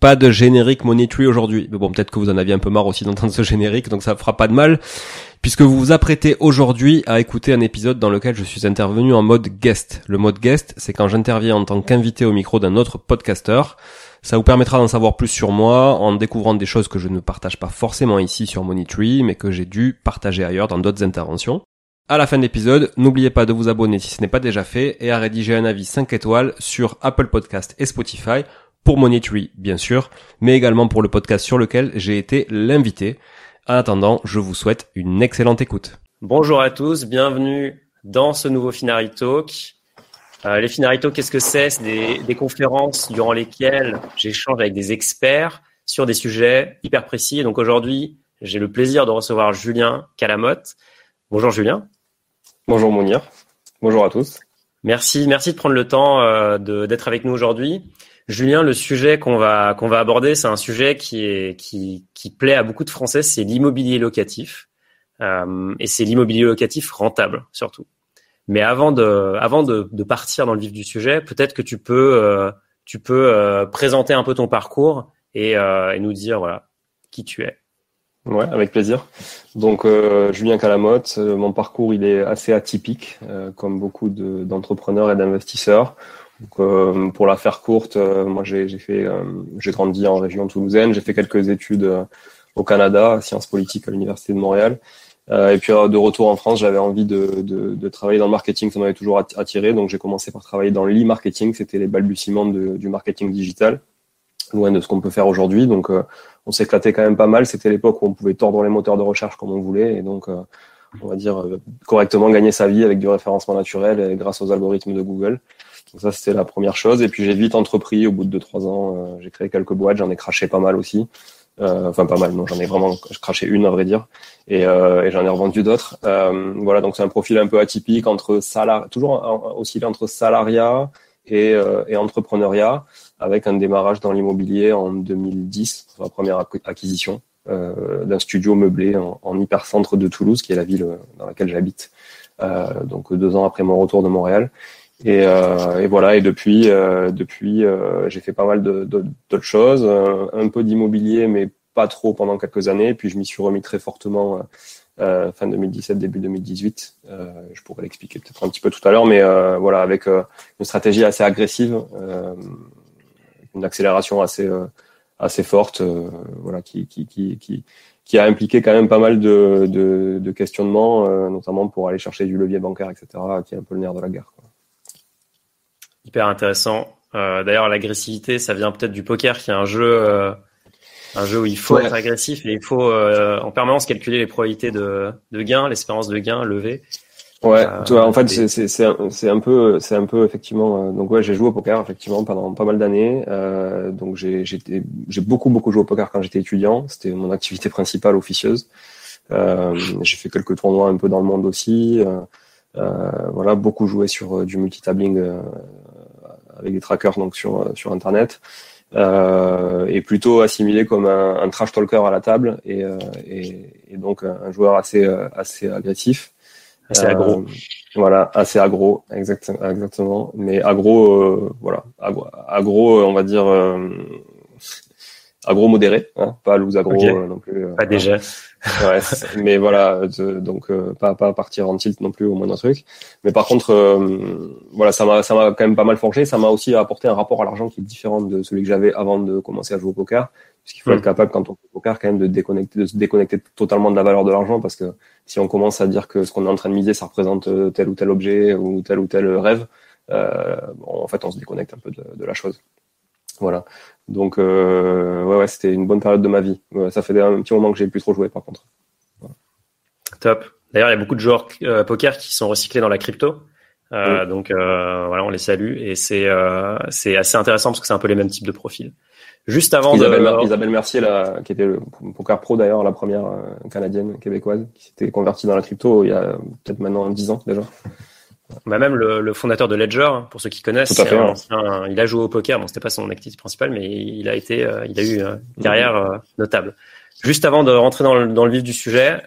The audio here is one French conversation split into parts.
pas de générique Money aujourd'hui. Mais bon, peut-être que vous en aviez un peu marre aussi d'entendre ce générique, donc ça fera pas de mal, puisque vous vous apprêtez aujourd'hui à écouter un épisode dans lequel je suis intervenu en mode guest. Le mode guest, c'est quand j'interviens en tant qu'invité au micro d'un autre podcasteur. Ça vous permettra d'en savoir plus sur moi en découvrant des choses que je ne partage pas forcément ici sur Money mais que j'ai dû partager ailleurs dans d'autres interventions. À la fin de l'épisode, n'oubliez pas de vous abonner si ce n'est pas déjà fait et à rédiger un avis 5 étoiles sur Apple Podcast et Spotify pour Monetary, bien sûr, mais également pour le podcast sur lequel j'ai été l'invité. En attendant, je vous souhaite une excellente écoute. Bonjour à tous, bienvenue dans ce nouveau Finari Talk. Euh, les Finari Talk, qu'est-ce que c'est? C'est des, des, conférences durant lesquelles j'échange avec des experts sur des sujets hyper précis. donc aujourd'hui, j'ai le plaisir de recevoir Julien Calamotte. Bonjour Julien. Bonjour Mounir. Bonjour à tous. Merci, merci de prendre le temps euh, d'être avec nous aujourd'hui. Julien, le sujet qu'on va qu'on va aborder, c'est un sujet qui est qui plaît à beaucoup de Français, c'est l'immobilier locatif euh, et c'est l'immobilier locatif rentable surtout. Mais avant de avant de, partir dans le vif du sujet, peut-être que tu peux euh, tu peux euh, présenter un peu ton parcours et, et, nous dire voilà qui tu es. Ouais, avec plaisir. Donc Julien Calamotte, mon parcours il est assez atypique, comme beaucoup d'entrepreneurs et d'investisseurs. Donc, euh, pour la faire courte, euh, moi j'ai fait, euh, j'ai grandi en région toulousaine, j'ai fait quelques études au Canada, sciences politiques à l'université de Montréal. et puis de retour en France, j'avais envie de, de, de, travailler dans le marketing, ça m'avait toujours attiré. Donc j'ai commencé par travailler dans l'e-marketing, c'était les balbutiements de, du marketing digital, loin de ce qu'on peut faire aujourd'hui. Donc on s'éclatait quand même pas mal. C'était l'époque où on pouvait tordre les moteurs de recherche comme on voulait, et donc on va dire correctement gagner sa vie avec du référencement naturel et grâce aux algorithmes de Google. Donc ça, c'était la première chose. Et puis j'ai vite entrepris. Au bout de 2-3 ans, euh, j'ai créé quelques boîtes. J'en ai craché pas mal aussi. Euh, enfin, pas mal. Non, j'en ai vraiment craché une, à vrai dire. Et, euh, j'en ai revendu d'autres. Euh, voilà, donc c'est un profil un peu atypique entre salar toujours oscillé entre salariat et, et entrepreneuriat, avec un démarrage dans l'immobilier en 2010, la première acquisition d'un studio meublé en hypercentre de Toulouse, qui est la ville dans laquelle j'habite. donc deux ans après mon retour de Montréal. Et, et voilà. Et depuis, depuis, j'ai fait pas mal d'autres choses, un peu d'immobilier, mais pas trop pendant quelques années. Puis je m'y suis remis très fortement euh, fin 2017, début 2018. Euh, je pourrais l'expliquer peut-être un petit peu tout à l'heure, mais euh, voilà, avec une stratégie assez agressive, une accélération assez assez forte, voilà, qui, qui, qui, qui, qui a impliqué quand même pas mal de, de, de questionnements, notamment pour aller chercher du levier bancaire, etc., qui est un peu le nerf de la guerre. Quoi. Hyper intéressant. D'ailleurs, l'agressivité, ça vient peut-être du poker, qui est un jeu un jeu où il faut être agressif et il faut euh, en permanence calculer les probabilités de, de gain, l'espérance de gain levée. Ouais, euh, en fait, c'est un peu c'est un peu effectivement. Euh, donc ouais, j'ai joué au poker effectivement pendant pas mal d'années. Euh, donc j'ai j'ai beaucoup beaucoup joué au poker quand j'étais étudiant. C'était mon activité principale officieuse. Euh, j'ai fait quelques tournois un peu dans le monde aussi. voilà, beaucoup joué sur du multitabling avec des trackers donc sur sur internet euh, est plutôt assimilé comme un, un, trash talker à la table et, euh, et, et donc un joueur assez euh, assez agressif. Assez agro. Euh, voilà, assez agro, exact, exactement. Mais agro, voilà, agro, agro, on va dire agro modéré, hein, pas loose agro euh, non plus. Euh, pas déjà. ouais, mais voilà, donc euh, pas pas partir en tilt non plus au moindre truc. Mais par contre, voilà, ça m'a ça m'a quand même pas mal forgé. Ça m'a aussi apporté un rapport à l'argent qui est différent de celui que j'avais avant de commencer à jouer au poker. Puisqu'il faut hmm. être capable quand on joue au poker quand même de déconnecter, de se déconnecter totalement de la valeur de l'argent parce que si on commence à dire que ce qu'on est en train de miser ça représente tel ou tel objet ou tel ou tel rêve, bon, en fait on se déconnecte un peu de, de la chose. Voilà. Donc, euh, ouais, ouais c'était une bonne période de ma vie. ça fait un petit moment que j'ai plus trop joué, par contre. Top. D'ailleurs, il y a beaucoup de joueurs euh, poker qui sont recyclés dans la crypto. Euh, Donc euh, voilà, on les salue et c'est euh, c'est assez intéressant parce que c'est un peu les mêmes types de profils. Juste avant Isabelle, de... Isabelle Mercier, là, qui était le poker pro d'ailleurs, la première euh, canadienne québécoise, qui s'était convertie dans la crypto il y a peut-être maintenant 10 ans déjà. Bah même le, le, fondateur de Ledger, hein, pour ceux qui connaissent, il a joué au poker. Bon, c'était pas son activité principale, mais il a été, euh, il a eu une carrière euh, notable. Juste avant de rentrer dans le, dans le vif du sujet,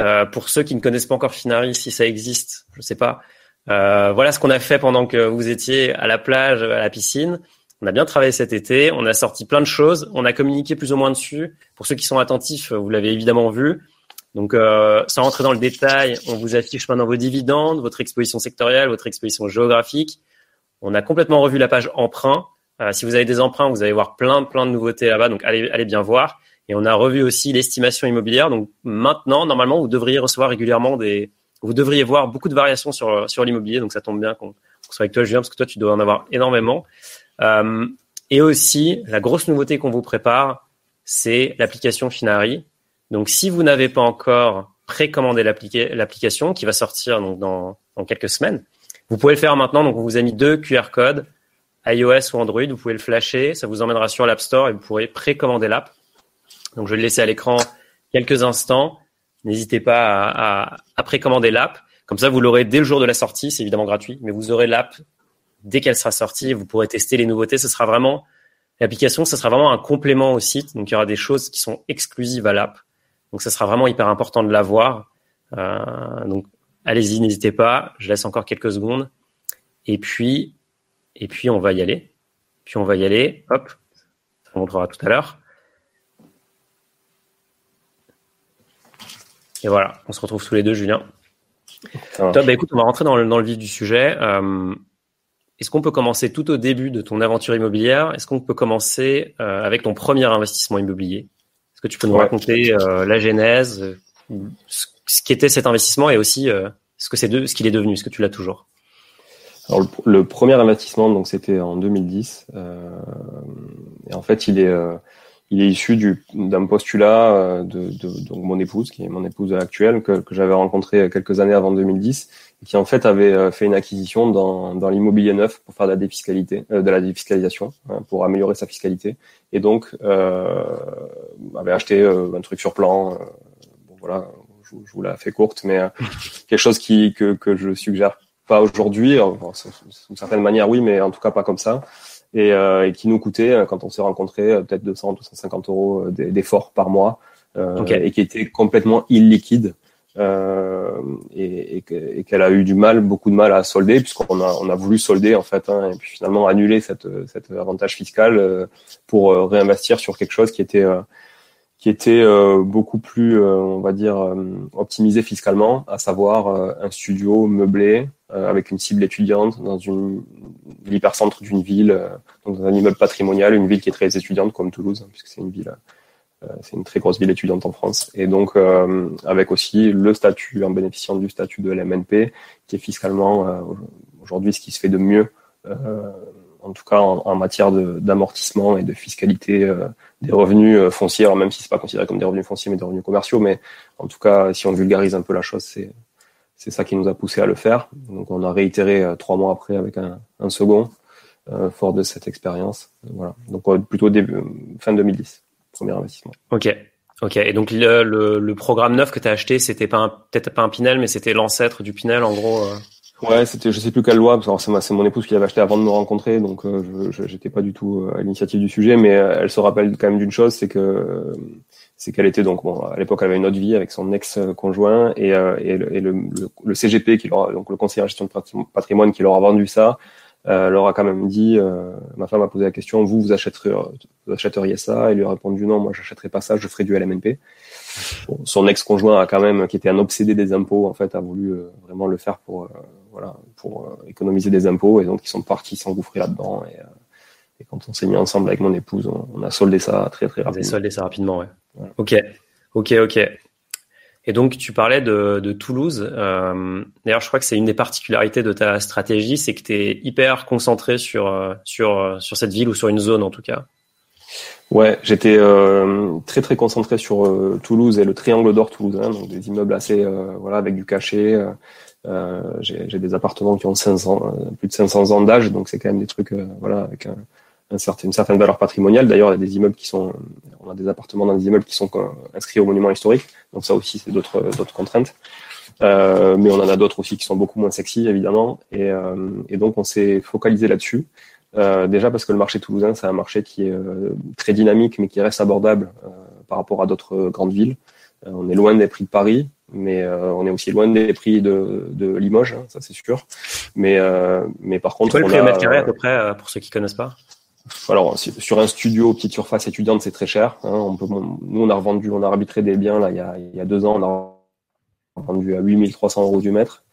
euh, pour ceux qui ne connaissent pas encore Finari, si ça existe, je sais pas. Euh, voilà ce qu'on a fait pendant que vous étiez à la plage, à la piscine. On a bien travaillé cet été. On a sorti plein de choses. On a communiqué plus ou moins dessus. Pour ceux qui sont attentifs, vous l'avez évidemment vu. Donc, euh, sans rentrer dans le détail, on vous affiche maintenant vos dividendes, votre exposition sectorielle, votre exposition géographique. On a complètement revu la page emprunt. Euh, si vous avez des emprunts, vous allez voir plein, plein de nouveautés là-bas. Donc, allez, allez bien voir. Et on a revu aussi l'estimation immobilière. Donc, maintenant, normalement, vous devriez recevoir régulièrement des, vous devriez voir beaucoup de variations sur, sur l'immobilier. Donc, ça tombe bien qu'on soit avec toi, Julien, parce que toi, tu dois en avoir énormément. Euh, et aussi, la grosse nouveauté qu'on vous prépare, c'est l'application Finari. Donc, si vous n'avez pas encore précommandé l'application qui va sortir donc dans, dans, quelques semaines, vous pouvez le faire maintenant. Donc, on vous a mis deux QR codes, iOS ou Android. Vous pouvez le flasher. Ça vous emmènera sur l'App Store et vous pourrez précommander l'app. Donc, je vais le laisser à l'écran quelques instants. N'hésitez pas à, à, à précommander l'app. Comme ça, vous l'aurez dès le jour de la sortie. C'est évidemment gratuit, mais vous aurez l'app dès qu'elle sera sortie. Vous pourrez tester les nouveautés. Ce sera vraiment l'application. Ce sera vraiment un complément au site. Donc, il y aura des choses qui sont exclusives à l'app. Donc ça sera vraiment hyper important de l'avoir. Euh, donc allez-y, n'hésitez pas. Je laisse encore quelques secondes. Et puis, et puis on va y aller. Puis on va y aller. Hop, ça montrera tout à l'heure. Et voilà, on se retrouve tous les deux, Julien. Top, bah, écoute, on va rentrer dans le, dans le vif du sujet. Euh, est-ce qu'on peut commencer tout au début de ton aventure immobilière? Est-ce qu'on peut commencer euh, avec ton premier investissement immobilier? Est-ce que tu peux nous raconter euh, la genèse, euh, ce qu'était cet investissement et aussi euh, ce que c'est de, ce qu'il est devenu, est-ce que tu l'as toujours Alors le, premier investissement, donc c'était en 2010, et en fait il est il est issu du, d'un postulat de, de, donc mon épouse, qui est mon épouse actuelle, que, que j'avais rencontré quelques années avant 2010, qui en fait avait fait une acquisition dans, dans l'immobilier neuf pour faire de la défiscalité, de la défiscalisation, hein, pour améliorer sa fiscalité et donc euh, avait acheté euh, un truc sur plan. Euh, bon voilà, je, je vous la fait courte, mais euh, quelque chose qui que, que je suggère pas aujourd'hui. D'une certaine manière, oui, mais en tout cas pas comme ça. Et, euh, et qui nous coûtait, quand on s'est rencontrés, peut-être 200, 250 euros d'efforts par mois, okay. et qui était complètement illiquide. Euh, et, qu'elle a eu du mal, beaucoup de mal à solder, puisqu'on a, voulu solder en fait, hein, et puis finalement annuler cette, cet avantage fiscal euh, pour euh, réinvestir sur quelque chose qui était qui était beaucoup plus, on va dire, optimisé fiscalement, à savoir un studio meublé avec une cible étudiante dans une l'hypercentre d'une ville, dans un immeuble patrimonial, une ville qui est très étudiante comme Toulouse, hein, puisque c'est une ville c'est une très grosse ville étudiante en France. Et donc, euh, avec aussi le statut, en bénéficiant du statut de l'MNP, qui est fiscalement euh, aujourd'hui ce qui se fait de mieux, en tout cas en, matière d'amortissement et de fiscalité des revenus fonciers, même si c'est pas considéré comme des revenus fonciers, mais des revenus commerciaux. Mais en tout cas, si on vulgarise un peu la chose, c'est c'est ça qui nous a poussé à le faire. Donc, on a réitéré trois mois après avec un, un second, fort de cette expérience. Voilà. Donc, plutôt début, fin 2010 premier investissement. Ok. Ok. Et donc le, le, programme neuf que tu as acheté, c'était pas peut-être pas un Pinel, mais c'était l'ancêtre du Pinel en gros. Euh. Ouais, c'était je sais plus quelle loi, parce que c'est mon épouse qui l'avait acheté avant de me rencontrer, donc euh, je j'étais pas du tout euh, à l'initiative du sujet, mais elle se rappelle quand même d'une chose, c'est que c'est qu'elle était donc bon, à l'époque elle avait une autre vie avec son ex conjoint et, et, le, et le, le, CGP qui leur donc le conseiller en gestion de patrimoine qui leur a vendu ça euh, leur a quand même dit, euh, ma femme a posé la question, vous, vous achèteriez, vous achèteriez ça? Et lui a répondu, non, moi, j'achèterais pas ça, je ferai du LMNP. son ex-conjoint a quand même, qui était un obsédé des impôts, en fait, a voulu euh, vraiment le faire pour, euh, voilà, pour économiser des impôts. Et donc, ils sont partis s'engouffrer là-dedans. Et, et, quand on s'est mis ensemble avec mon épouse, on, a soldé ça très, très rapidement. Vous avez soldé ça rapidement, ouais. Ok, ok, ok. Et donc, tu parlais de, de Toulouse. Euh, D'ailleurs, je crois que c'est une des particularités de ta stratégie, c'est que tu es hyper concentré sur, euh, sur, euh, sur cette ville ou sur une zone en tout cas. Ouais, j'étais très très concentré sur Toulouse et le triangle d'or toulousain, donc des immeubles assez voilà avec du cachet. J'ai des appartements qui ont 500, plus de 500 ans d'âge, donc c'est quand même des trucs voilà avec un, une certaine valeur patrimoniale. D'ailleurs, il y a des immeubles qui sont, on a des appartements dans des immeubles qui sont inscrits au monument historique. Donc ça aussi, c'est d'autres d'autres contraintes. Euh, mais on en a d'autres aussi qui sont beaucoup moins sexy, évidemment. Et, euh, et donc, on s'est focalisé là-dessus. Euh, déjà parce que le marché toulousain, c'est un marché qui est euh, très dynamique, mais qui reste abordable euh, par rapport à d'autres grandes villes. on est loin des prix de Paris, mais on est aussi loin des prix de, de Limoges, hein, ça c'est sûr. Mais, mais par contre, quoi le prix au mètre carré à peu près pour ceux qui connaissent pas? Alors sur un studio petite surface étudiante, c'est très cher. Hein. On peut, nous, on a revendu, on a arbitré des biens là il y a, il y a deux ans, on a vendu à 8300 euros du mètre.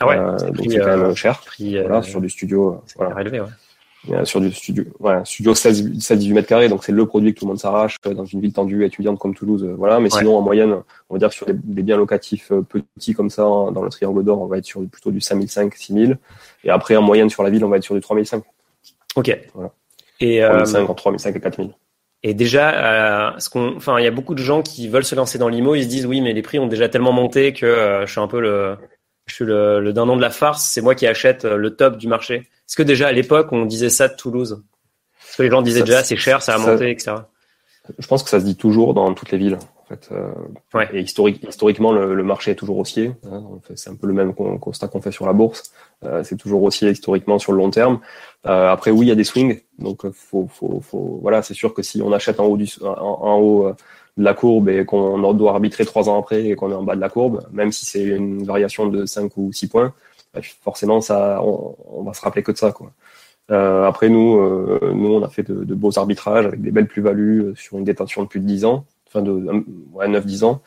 Ah ouais, euh, donc c'est quand même euh, cher. Prix, voilà, euh, sur du studio. Voilà. Élevé, ouais. Sur du studio, voilà, studio 16, 18 mètres carrés, donc c'est le produit que tout le monde s'arrache dans une ville tendue étudiante comme Toulouse, voilà. Mais sinon, en moyenne, on va dire que sur des, biens locatifs petits comme ça, dans le triangle d'or, on va être sur plutôt du 5005, 6000. Et après, en moyenne sur la ville, on va être sur du 3005. Ok. Voilà. Et, 3005, euh, entre 3005 et 4000. Et déjà, euh, ce qu'on, enfin, il y a beaucoup de gens qui veulent se lancer dans l'IMO, ils se disent oui, mais les prix ont déjà tellement monté que euh, je suis un peu le, je suis le, le dindon de la farce. C'est moi qui achète le top du marché. Est-ce que déjà à l'époque on disait ça de Toulouse? Est-ce que les gens disaient déjà c'est cher, ça a monté, etc. Je pense que ça se dit toujours dans toutes les villes. En fait, euh, Et historique, historiquement, le, le, marché est toujours haussier. Hein, c'est un peu le même constat qu'on fait sur la bourse. Euh, c'est toujours haussier historiquement sur le long terme. Euh, après, oui, il y a des swings. Donc, faut, faut, faut, voilà, c'est sûr que si on achète en haut, du, en, haut de la courbe et qu'on doit arbitrer trois ans après et qu'on est en bas de la courbe, même si c'est une variation de 5 ou 6 points, bah, forcément, ça, on, on, va se rappeler que de ça. Quoi. Euh, après, nous, euh, nous, on a fait de, de, beaux arbitrages avec des belles plus-values sur une détention de plus de 10 ans de ouais, 9-10 ans.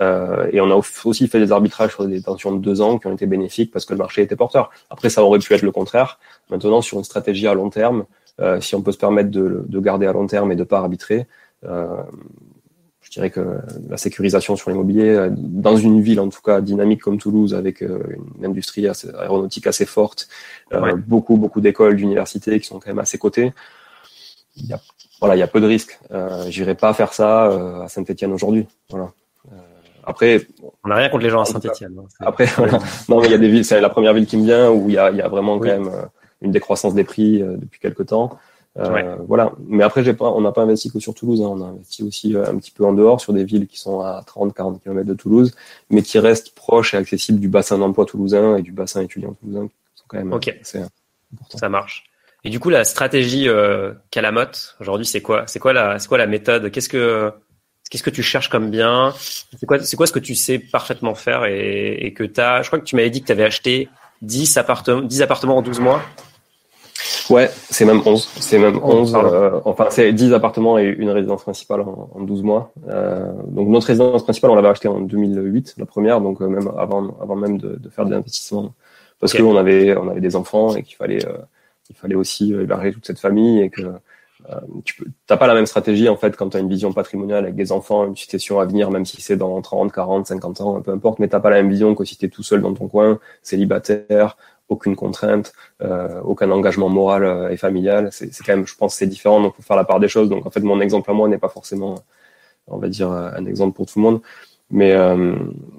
Euh, et on a aussi fait des arbitrages sur des tensions de deux ans qui ont été bénéfiques parce que le marché était porteur. Après, ça aurait pu être le contraire. Maintenant, sur une stratégie à long terme, euh, si on peut se permettre de, de, garder à long terme et de pas arbitrer, euh, je dirais que la sécurisation sur l'immobilier, dans une ville en tout cas dynamique comme Toulouse, avec une industrie aéronautique assez forte, beaucoup beaucoup d'écoles, d'universités qui sont quand même à ses côtés, il y a voilà, il y a peu de risques. Euh, J'irai pas faire ça euh, à Saint-Etienne aujourd'hui. Voilà. Euh, après, on n'a rien contre les gens à Saint-Etienne. Hein, après, non, mais il y a des villes. C'est la première ville qui me vient où il y a, il y a vraiment quand même euh, une décroissance des prix depuis quelques temps. Voilà. Mais après, j'ai pas, on n'a pas investi que sur Toulouse. Hein. On a investi aussi un petit peu en dehors sur des villes qui sont à 30-40 km de Toulouse, mais qui restent proches et accessibles du bassin d'emploi toulousain et du bassin étudiant toulousain, qui sont quand même okay. Ça marche. Et du coup, la stratégie euh, Calamotte aujourd'hui, c'est quoi C'est quoi la, c'est quoi la méthode? Qu'est-ce que, Qu'est-ce que tu cherches comme bien? C'est quoi, c'est quoi ce que tu sais parfaitement faire et, et que tu as Je crois que tu m'avais dit que tu avais acheté 10 appartements, 10 appartements en 12 mois. Ouais, c'est même 11. C'est même 11. Euh, enfin, c'est 10 appartements et une résidence principale en, en 12 mois. Euh, donc notre résidence principale, on l'avait achetée en 2008, la première, donc euh, même avant, avant même de, de faire de l'investissement, parce que qu'on avait, on avait des enfants et qu'il fallait, euh, il fallait aussi héberger toute cette famille et que tu peux, t'as pas la même stratégie en fait quand tu as une vision patrimoniale avec des enfants, une situation à venir, même si c'est dans 30, 40, 50 ans, peu importe, mais t'as pas la même vision que si t'es tout seul dans ton coin, célibataire, aucune contrainte, euh, aucun engagement moral euh, et familial. C'est quand même, je pense, c'est différent. Donc, faut faire la part des choses. Donc, en fait, mon exemple à moi n'est pas forcément, on va dire, un exemple pour tout le monde. Mais euh,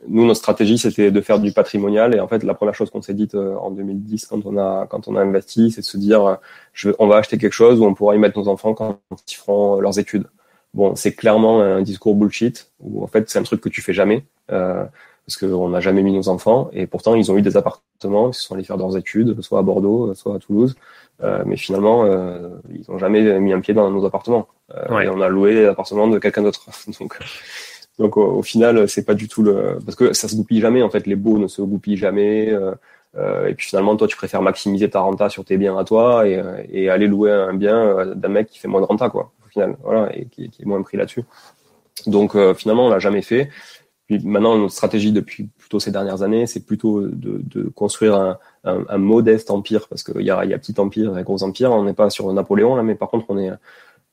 nous, notre stratégie, c'était de faire du patrimonial. Et en fait, la première chose qu'on s'est dite euh, en 2010, quand on a quand on a investi, c'est de se dire, je, on va acheter quelque chose où on pourra y mettre nos enfants quand ils feront leurs études. Bon, c'est clairement un discours bullshit. Où en fait, c'est un truc que tu fais jamais. Euh, parce qu'on n'a jamais mis nos enfants, et pourtant ils ont eu des appartements, ils sont allés faire leurs études, soit à Bordeaux, soit à Toulouse, euh, mais finalement euh, ils n'ont jamais mis un pied dans nos appartements. Euh, et on a loué l'appartement de quelqu'un d'autre. donc, donc au, final, c'est pas du tout le, parce que ça se goupille jamais en fait, les beaux ne se goupillent jamais. et puis finalement, toi, tu préfères maximiser ta renta sur tes biens à toi et, et aller louer un bien d'un mec qui fait moins de renta, quoi, au final, voilà, et qui, qui est moins pris là-dessus. Donc finalement, on l'a jamais fait. Puis maintenant, notre stratégie depuis plutôt ces dernières années, c'est plutôt de, construire un, un, un, modeste empire, parce qu'il y a, y a petit empire et gros empire. On n'est pas sur Napoléon là, mais par contre, on est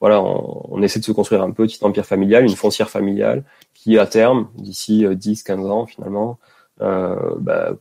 voilà, on, on, essaie de se construire un petit empire familial, une foncière familiale, qui à terme, d'ici 10-15 euh, ans finalement, euh, bah,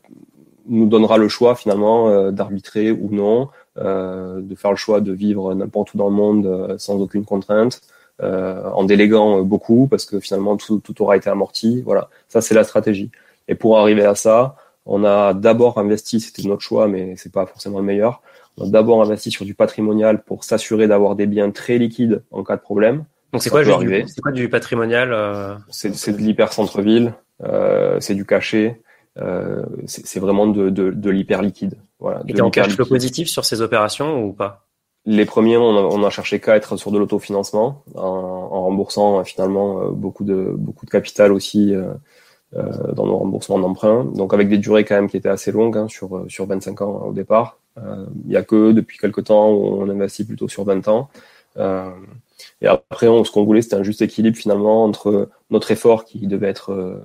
nous donnera le choix finalement euh, d'arbitrer ou non, euh, de faire le choix de vivre n'importe où dans le monde euh, sans aucune contrainte, euh, en déléguant beaucoup parce que finalement tout, tout aura été amorti. Voilà, ça c'est la stratégie. Et pour arriver à ça, on a d'abord investi, c'était notre choix, mais c'est pas forcément le meilleur. On a d'abord investi sur du patrimonial pour s'assurer d'avoir des biens très liquides en cas de problème. Donc c'est quoi, c'est quoi du patrimonial euh... C'est de l'hyper centre-ville, euh, c'est du cachet, euh, c'est vraiment de, de, de l'hyper liquide. Voilà. Et en cash flow positif sur ces opérations ou pas? Les premiers, on a, on a cherché qu'à être sur de l'autofinancement, en, en, remboursant euh, finalement euh, beaucoup de beaucoup de capital aussi euh, euh, dans nos remboursements d'emprunt. Donc avec des durées quand même qui étaient assez longues, hein, sur sur 25 ans au départ. Il y a que depuis quelques temps où on investit plutôt sur 20 ans. et après, on, ce qu'on voulait, c'était un juste équilibre finalement entre notre effort qui devait être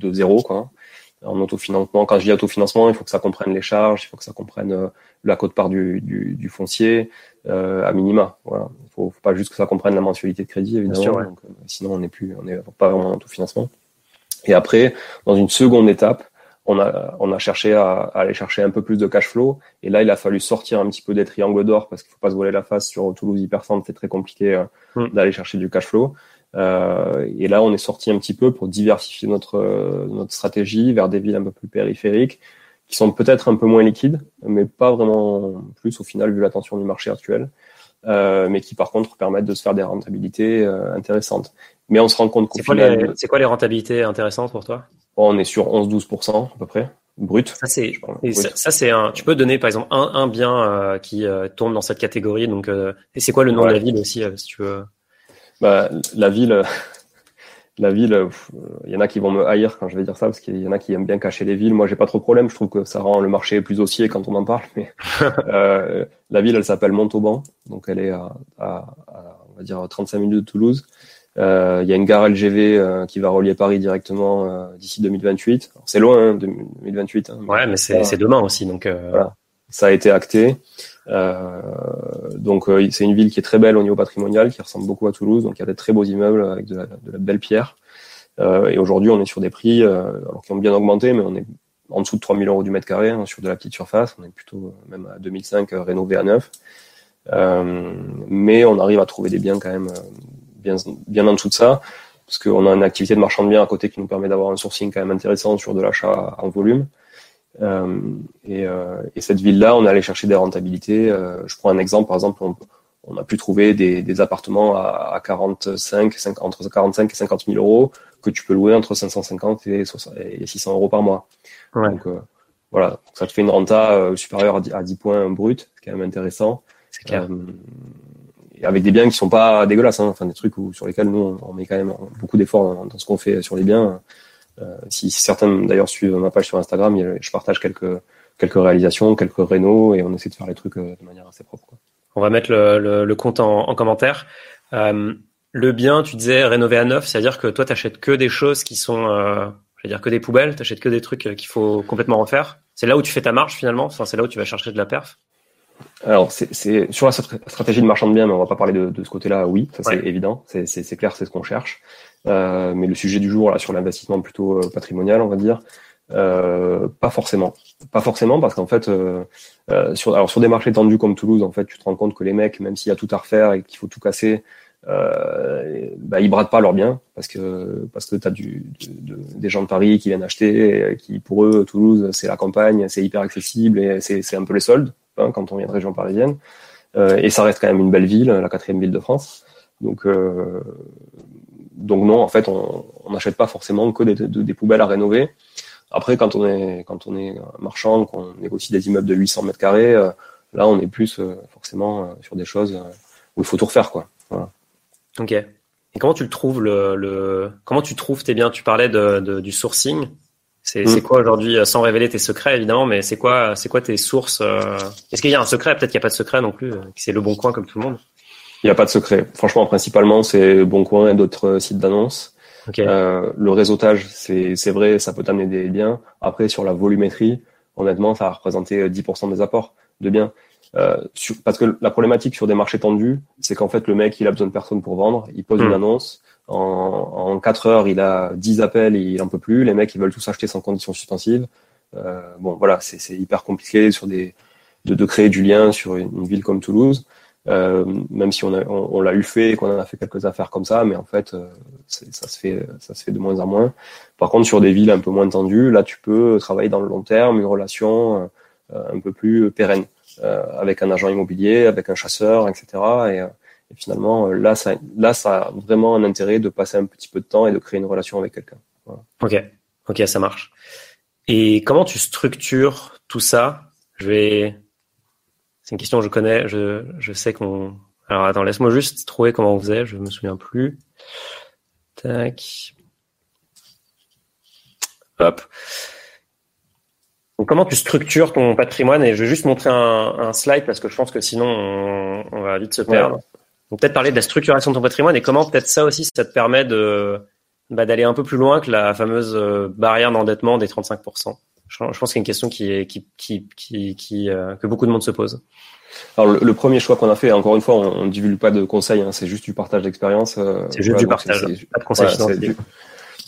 de zéro, quoi, en autofinancement. Quand je dis autofinancement, il faut que ça comprenne les charges, il faut que ça comprenne euh, la cote-part du, du, du, foncier euh, à minima. Voilà. Il faut, faut pas juste que ça comprenne la mensualité de crédit, évidemment. Sûr, ouais. Donc, euh, sinon, on n'est plus, on n'est pas vraiment en autofinancement. Et après, dans une seconde étape, on a, on a cherché à, à, aller chercher un peu plus de cash flow. Et là, il a fallu sortir un petit peu des triangles d'or parce qu'il faut pas se voiler la face sur Toulouse Hypercentre. C'est très compliqué euh, mm. d'aller chercher du cash flow. Euh, et là, on est sorti un petit peu pour diversifier notre euh, notre stratégie vers des villes un peu plus périphériques, qui sont peut-être un peu moins liquides, mais pas vraiment plus au final vu la tension du marché actuel, euh, mais qui par contre permettent de se faire des rentabilités euh, intéressantes. Mais on se rend compte qu'au final, c'est quoi les rentabilités intéressantes pour toi? On est sur 11-12% à peu près brut. Ça c'est ça, c'est un. Tu peux donner par exemple un, un bien euh, qui euh, tombe dans cette catégorie. Donc et c'est quoi le nom ouais. de la ville aussi si tu veux? Bah, la ville, la ville, il y en a qui vont me haïr quand je vais dire ça parce qu'il y en a qui aiment bien cacher les villes. Moi, j'ai pas trop de problème. Je trouve que ça rend le marché plus haussier quand on en parle. Mais euh, la ville, elle s'appelle Montauban, donc elle est à, à, à, on va dire 35 minutes de Toulouse. Euh, il y a une gare LGV euh, qui va relier Paris directement euh, d'ici 2028. C'est loin, hein, 2028. Hein, ouais, mais c'est demain aussi, donc. Euh, voilà. Ça a été acté. Euh, donc euh, c'est une ville qui est très belle au niveau patrimonial, qui ressemble beaucoup à Toulouse. Donc il y a des très beaux immeubles avec de la, belle pierre. Euh, et aujourd'hui, on est sur des prix alors qui ont bien augmenté, mais on est en dessous de 3000 euros du mètre carré hein, sur de la petite surface. On est plutôt même à 2005 rénové à neuf. mais on arrive à trouver des biens quand même bien, bien en dessous de ça, parce qu'on a une activité de marchand de biens à côté qui nous permet d'avoir un sourcing quand même intéressant sur de l'achat en volume. Euh, et, euh, et, cette ville-là, on est allé chercher des rentabilités. Euh, je prends un exemple, par exemple, on, on a pu trouver des, des appartements à, à 45, 5, entre 45 et 50 000 euros que tu peux louer entre 550 et, 600 euros par mois. Ouais. Donc euh, voilà, ça te fait une renta euh, supérieure à 10, à 10, points brut, c'est quand même intéressant. C'est clair. avec des biens qui sont pas dégueulasses, hein, enfin des trucs où, sur lesquels nous on, met quand même beaucoup d'efforts dans, ce qu'on fait sur les biens. Si, certains d'ailleurs suivent ma page sur Instagram, je partage quelques quelques réalisations, quelques rénaux et on essaie de faire les trucs de manière assez propre. Quoi. On va mettre le, le, compte en, en commentaire. Euh, le bien, tu disais rénover à neuf, c'est-à-dire que toi, tu achètes que des choses qui sont, euh, je veux dire, que des poubelles, tu achètes que des trucs qu'il faut complètement refaire. C'est là où tu fais ta marge finalement, enfin, c'est là où tu vas chercher de la perf? Alors, c'est sur la stratégie de marchand de biens, mais on va pas parler de, de ce côté-là. Oui, ça c'est évident, c'est clair, c'est ce qu'on cherche. Euh, mais le sujet du jour là sur l'investissement plutôt euh, patrimonial, on va dire, euh, pas forcément. Pas forcément parce qu'en fait, euh, euh, sur, alors sur des marchés tendus comme Toulouse, en fait, tu te rends compte que les mecs, même s'il y a tout à refaire et qu'il faut tout casser, euh, bah, ils bradent pas leurs biens parce que parce que t'as du, des gens de Paris qui viennent acheter, et qui pour eux Toulouse c'est la campagne, c'est hyper accessible et c'est c'est un peu les soldes hein, quand on vient de région parisienne. Euh, et ça reste quand même une belle ville, la quatrième ville de France. Donc donc non, en fait, on n'achète pas forcément que des, des poubelles à rénover. Après, quand on est quand on est marchand, qu'on négocie des immeubles de 800 mètres carrés, euh, là, on est plus euh, forcément euh, sur des choses où il faut tout refaire, quoi. Voilà. Ok. Et comment tu le trouves le, le... comment tu trouves tes biens? Tu parlais de, de du sourcing. C'est mm. quoi aujourd'hui, sans révéler tes secrets évidemment, mais c'est quoi c'est quoi tes sources Est-ce qu'il y a un secret? Peut-être qu'il n'y a pas de secret non plus. C'est le Bon Coin comme tout le monde. Il n'y a pas de secret. Franchement, principalement, c'est Bon Coin et d'autres sites d'annonces. Euh, le réseautage, c'est vrai, ça peut t'amener des biens. Après, sur la volumétrie, honnêtement, ça a représenté 10% euh, des apports de biens. Euh, parce que la problématique sur des marchés tendus, c'est qu'en fait, le mec, il a besoin de personne pour vendre. Il pose une hmm. annonce. En, en 4 heures, il a 10 appels et il en peut plus. Les mecs, ils veulent tous acheter sans condition suspensive. Euh, bon, voilà, c'est hyper compliqué sur des, de, de, créer du lien sur une ville comme Toulouse. Euh, même si on, a, on, l'a eu fait qu'on a fait quelques affaires comme ça, mais en fait, euh, ça se fait, ça se fait de moins en moins. Par contre, sur des villes un peu moins tendues, là, tu peux travailler dans le long terme, une relation euh, un peu plus pérenne avec un agent immobilier, avec un chasseur, etc. Et, et finalement, là, ça, là, ça a vraiment un intérêt de passer un petit peu de temps et de créer une relation avec quelqu'un. Voilà. Ok, ok, ça marche. Et comment tu structures tout ça? Je vais c'est une question que je connais. Je, je sais qu'on. Alors attends, laisse-moi juste trouver comment on faisait. Je me souviens plus. Tac. Hop. Donc, comment tu structures ton patrimoine? Et je vais juste montrer un, un slide parce que je pense que sinon on, on va vite se perdre. Donc peut-être parler de la structuration de ton patrimoine et comment peut-être ça aussi ça te permet de bah, d'aller un peu plus loin que la fameuse euh, barrière d'endettement des 35%. Je, pense que c'est une question qui est, qui, qui, qui, qui euh, que beaucoup de monde se pose. Alors le, premier choix qu'on a fait, encore une fois, on, ne divulgue pas de conseils, hein, c'est juste du partage d'expérience. Euh, c'est juste du partage, pas de conseils.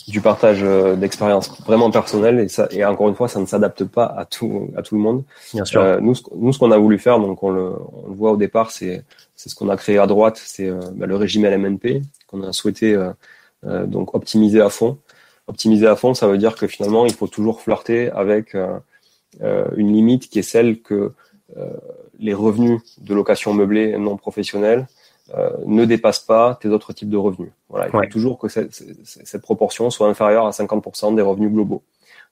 Du, partage euh, d'expérience vraiment personnelle et ça et encore une fois ça ne s'adapte pas à tout à tout le monde. Bien sûr. Euh, nous nous ce qu'on a voulu faire donc on le, on le voit au départ c'est c'est ce qu'on a créé à droite c'est bah, le régime LMNP qu'on a souhaité donc optimiser à fond optimiser à fond, ça veut dire que finalement, il faut toujours flirter avec euh, euh, une limite qui est celle que euh, les revenus de location meublée non professionnelle ne dépassent pas tes autres types de revenus. Voilà, il faut toujours que cette, cette, proportion soit inférieure à 50% des revenus globaux.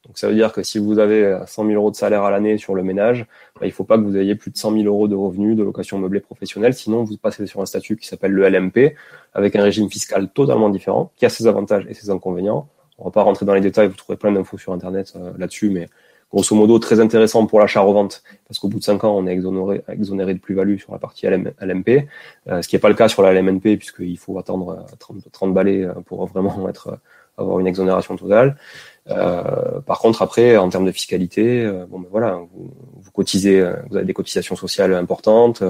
Donc ça veut dire que si vous avez 100 000 euros de salaire à l'année sur le ménage, bah, il ne faut pas que vous ayez plus de 100 000 euros de revenus de location meublée professionnelle, sinon vous passez sur un statut qui s'appelle le LMP, avec un régime fiscal totalement différent, qui a ses avantages et ses inconvénients. On va pas rentrer dans les détails, vous trouverez plein d'infos sur Internet euh, là-dessus, mais grosso modo très intéressant pour l'achat-revente, parce qu'au bout de 5 ans, on est exonéré, exonéré de plus-value sur la partie LMP, euh, ce qui n'est pas le cas sur la LMNP, puisqu'il faut attendre 30, 30 balais euh, pour vraiment être avoir une exonération totale. par contre, après, en termes de fiscalité, bon, ben voilà, vous, vous, cotisez, vous avez des cotisations sociales importantes,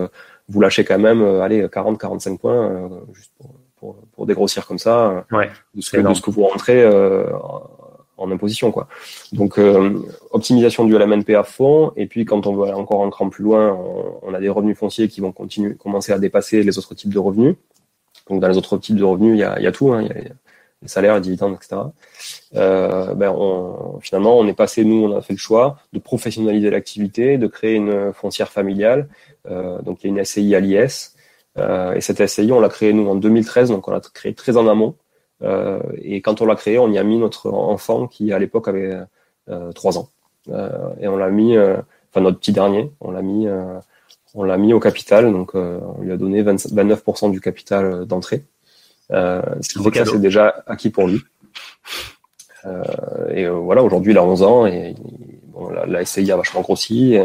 vous lâchez quand même, allez, 40-45 points, juste pour, pour, pour dégrossir comme ça ouais, de, ce que, de, ce que, vous rentrez euh, en imposition quoi. Donc euh, optimisation du LMNP à fond et puis quand on veut aller encore un cran plus loin, on, on, a des revenus fonciers qui vont continuer commencer à dépasser les autres types de revenus. Donc dans les autres types de revenus, il y a, il y a tout, hein, il y a les salaires, les dividendes, etc. Euh, ben on, finalement, on est passé, nous, on a fait le choix de professionnaliser l'activité, de créer une foncière familiale. Euh, donc il y a une SCI à l'IS euh, et cette SCI, on l'a créée nous en 2013, donc on l'a créée très en amont. Euh, et quand on l'a créée, on y a mis notre enfant qui à l'époque avait euh, trois ans. et on l'a mis, enfin notre petit dernier, on l'a mis on l'a mis au capital, donc on lui a donné 29% du capital d'entrée. ce qui fait c'est déjà acquis pour lui. et voilà, aujourd'hui il a 11 ans et bon, la, la SCI a vachement grossi.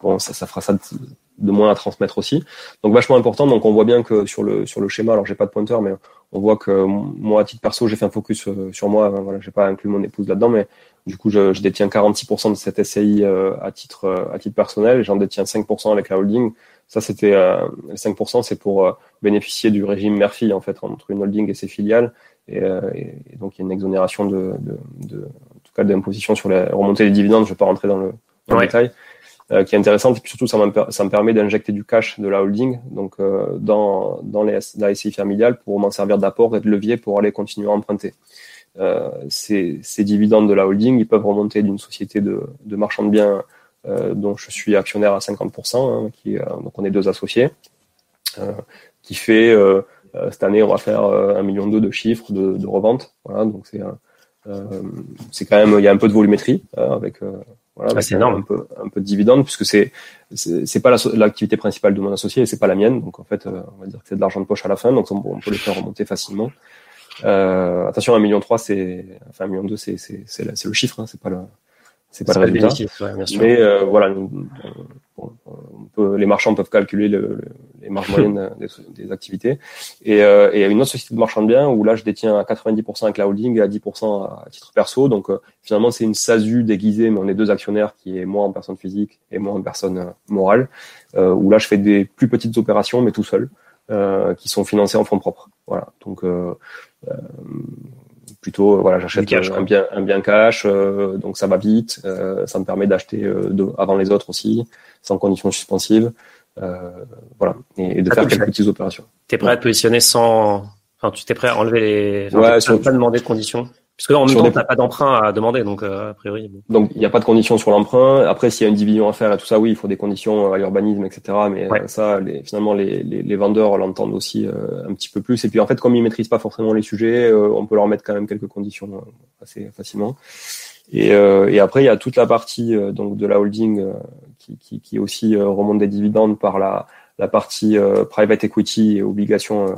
Bon, ça, ça fera ça de moins à transmettre aussi. Donc vachement important. Donc on voit bien que sur le sur le schéma, alors j'ai pas de pointeur, mais on voit que moi à titre perso, j'ai fait un focus euh, sur moi. Voilà, j'ai pas inclus mon épouse là-dedans, mais du coup je, je détiens 46% de cette SCI euh, à titre euh, à titre personnel. J'en détiens 5% avec la holding. Ça c'était 5%, c'est pour bénéficier du régime mère-fille en fait entre une holding et ses filiales. Et, et, donc il y a une exonération de, de, de en tout cas d'imposition sur la remontée des dividendes. Je vais pas rentrer dans le, dans le détail. Euh, qui est intéressante. Et puis surtout, ça, ça me permet d'injecter du cash de la holding donc euh, dans, dans les, la SCI familiale pour m'en servir d'apport et de levier pour aller continuer à emprunter. Euh, ces, ces, dividendes de la holding, ils peuvent remonter d'une société de, de marchand de biens euh, dont je suis actionnaire à 50%, hein, qui, donc on est deux associés, qui fait cette année on va faire un million de chiffres de, de revente. Voilà, donc c'est c'est quand même il y a un peu de volumétrie avec voilà, ah, c'est énorme. Un peu, un peu de dividende puisque c'est c'est pas l'activité principale de mon associé et c'est pas la mienne. Donc en fait, euh, on va dire que c'est de l'argent de poche à la fin, donc on, peut les faire remonter facilement. Euh, attention, un million trois, c'est enfin un million deux, c'est c'est c'est le chiffre, hein, c'est pas le c'est pas le résultat. Mais euh, voilà, les marchands peuvent calculer le, les marges moyennes des, activités. Et, euh, et une autre société de marchand de biens où là, je détiens à 90% avec la holding et à 10% à titre perso. Donc euh, finalement, c'est une SASU déguisée, mais on est deux actionnaires qui est moi en personne physique et moi en personne euh, morale. Euh, où là, je fais des plus petites opérations, mais tout seul, qui sont financées en fonds propres. Voilà. Donc plutôt voilà j'achète un bien un bien cash euh, donc ça va vite euh, ça me permet d'acheter euh, avant les autres aussi sans conditions suspensives voilà et, de ah, faire quelques petites opérations tu es prêt à te positionner sans enfin tu t'es prêt à enlever les enfin, ouais, sur... pas demander de conditions parce que en même temps, t'as pas d'emprunt à demander, donc euh, a priori. Donc il n'y a pas de conditions sur l'emprunt. Après, s'il y a une division à faire et tout ça, oui, il faut des conditions à l'urbanisme, etc. Mais euh, ça, les, finalement, les, les, les vendeurs l'entendent aussi euh, un petit peu plus. Et puis en fait, comme ils maîtrisent pas forcément les sujets, on peut leur mettre quand même quelques conditions assez facilement. Et, et, après, il y a toute la partie donc de la holding qui, qui, qui, aussi remonte des dividendes par la, la partie private equity et obligations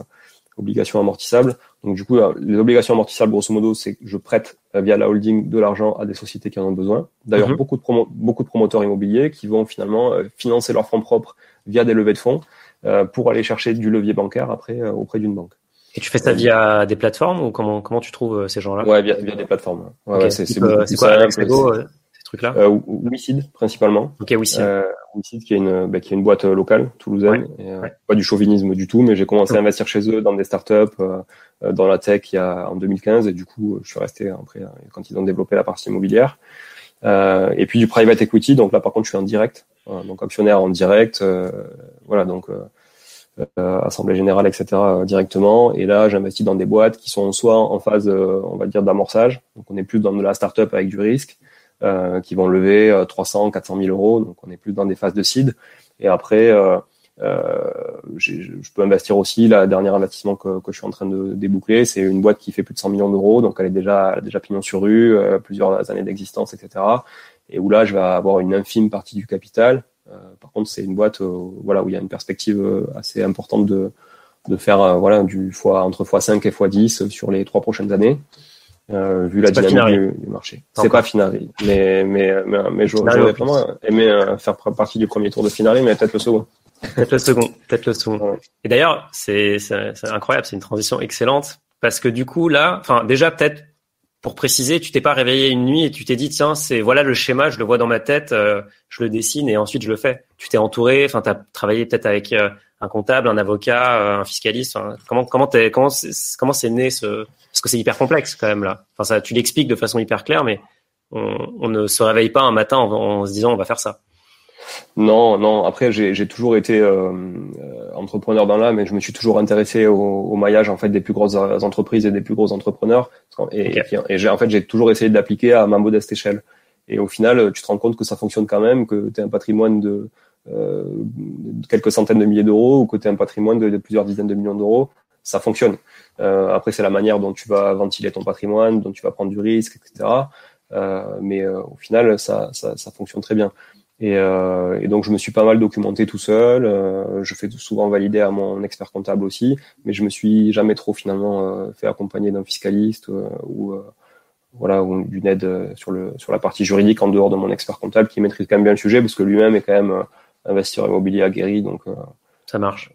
obligations amortissables. Donc du coup, euh, les obligations amortissables, grosso modo, c'est que je prête euh, via la holding de l'argent à des sociétés qui en ont besoin. D'ailleurs, mhm. beaucoup, de beaucoup de promoteurs immobiliers qui vont finalement euh, financer leurs fonds propres via des levées de fonds pour aller chercher du levier bancaire après auprès d'une banque. Et tu fais ça via des plateformes ou comment comment tu trouves ces gens-là? Ouais, via, via des plateformes. Ouais, c'est quoi trucs-là? Euh, Wicid, principalement. Ok, Wicid. Euh, Wicid, qui est une, bah, qui est une boîte euh, locale, toulousaine. Euh, Pas du chauvinisme du tout, mais j'ai commencé à investir chez eux dans des startups, euh, dans la tech il y a, en 2015, et du coup, je suis resté après, quand ils ont développé la partie immobilière. et puis du private equity, donc là, par contre, je suis en direct, donc actionnaire en direct. voilà, donc... assemblée générale, etc. directement. Et là, j'investis dans des boîtes qui sont soit en phase, on va dire, d'amorçage. Donc, on est plus dans de la startup avec du risque, euh, qui vont lever 300, 400 000 euros. Donc on est plus dans des phases de seed. Et après, euh, euh, je peux investir aussi. La dernière investissement que, que je suis en train de déboucler, c'est une boîte qui fait plus de 100 millions d'euros, donc elle est déjà elle déjà pignon sur rue, euh, plusieurs années d'existence, etc. Et où là, je vais avoir une infime partie du capital. Euh, par contre, c'est une boîte, voilà, où il y a une perspective assez importante de de faire voilà du fois entre x5 et x10 sur les trois prochaines années euh, vu la dynamique du, marché. C'est pas Finari, mais mais mais, mais j'aurais vraiment aimé euh, faire partie du premier tour de Finari, mais peut-être le second. Peut-être le second, peut-être le second. Et d'ailleurs, c'est incroyable, c'est une transition excellente. Parce que du coup là, enfin déjà peut-être pour préciser, tu t'es pas réveillé une nuit et tu t'es dit tiens c'est voilà le schéma, je le vois dans ma tête, euh, je le dessine et ensuite je le fais. Tu t'es entouré, enfin as travaillé peut-être avec euh, un comptable, un avocat, un fiscaliste. comment comment t'es comment comment c'est né ce parce que c'est hyper complexe quand même là. Enfin, ça, tu l'expliques de façon hyper claire, mais on, ne se réveille pas un matin en, se disant on va faire ça. Non, non. Après, j'ai toujours été euh, euh, entrepreneur dans l'âme, mais je me suis toujours intéressé au, maillage en fait des plus grosses entreprises et des plus gros entrepreneurs. Et, j'ai en fait j'ai toujours essayé de l'appliquer à ma modeste échelle. Et au final, tu te rends compte que ça fonctionne quand même, que tu as un patrimoine de, euh, quelques centaines de milliers d'euros ou que tu as un patrimoine de, plusieurs dizaines de millions d'euros ça fonctionne. Euh, après, c'est la manière dont tu vas ventiler ton patrimoine, dont tu vas prendre du risque, etc. Euh, mais euh, au final, ça, ça, ça, fonctionne très bien. Et, euh, et, donc je me suis pas mal documenté tout seul. Euh, je fais souvent valider à mon expert comptable aussi, mais je me suis jamais trop finalement euh, fait accompagner d'un fiscaliste euh, ou voilà ou d'une aide sur le sur la partie juridique en dehors de mon expert comptable qui maîtrise quand même bien le sujet parce que lui-même est quand même investisseur immobilier aguerri. Donc ça marche.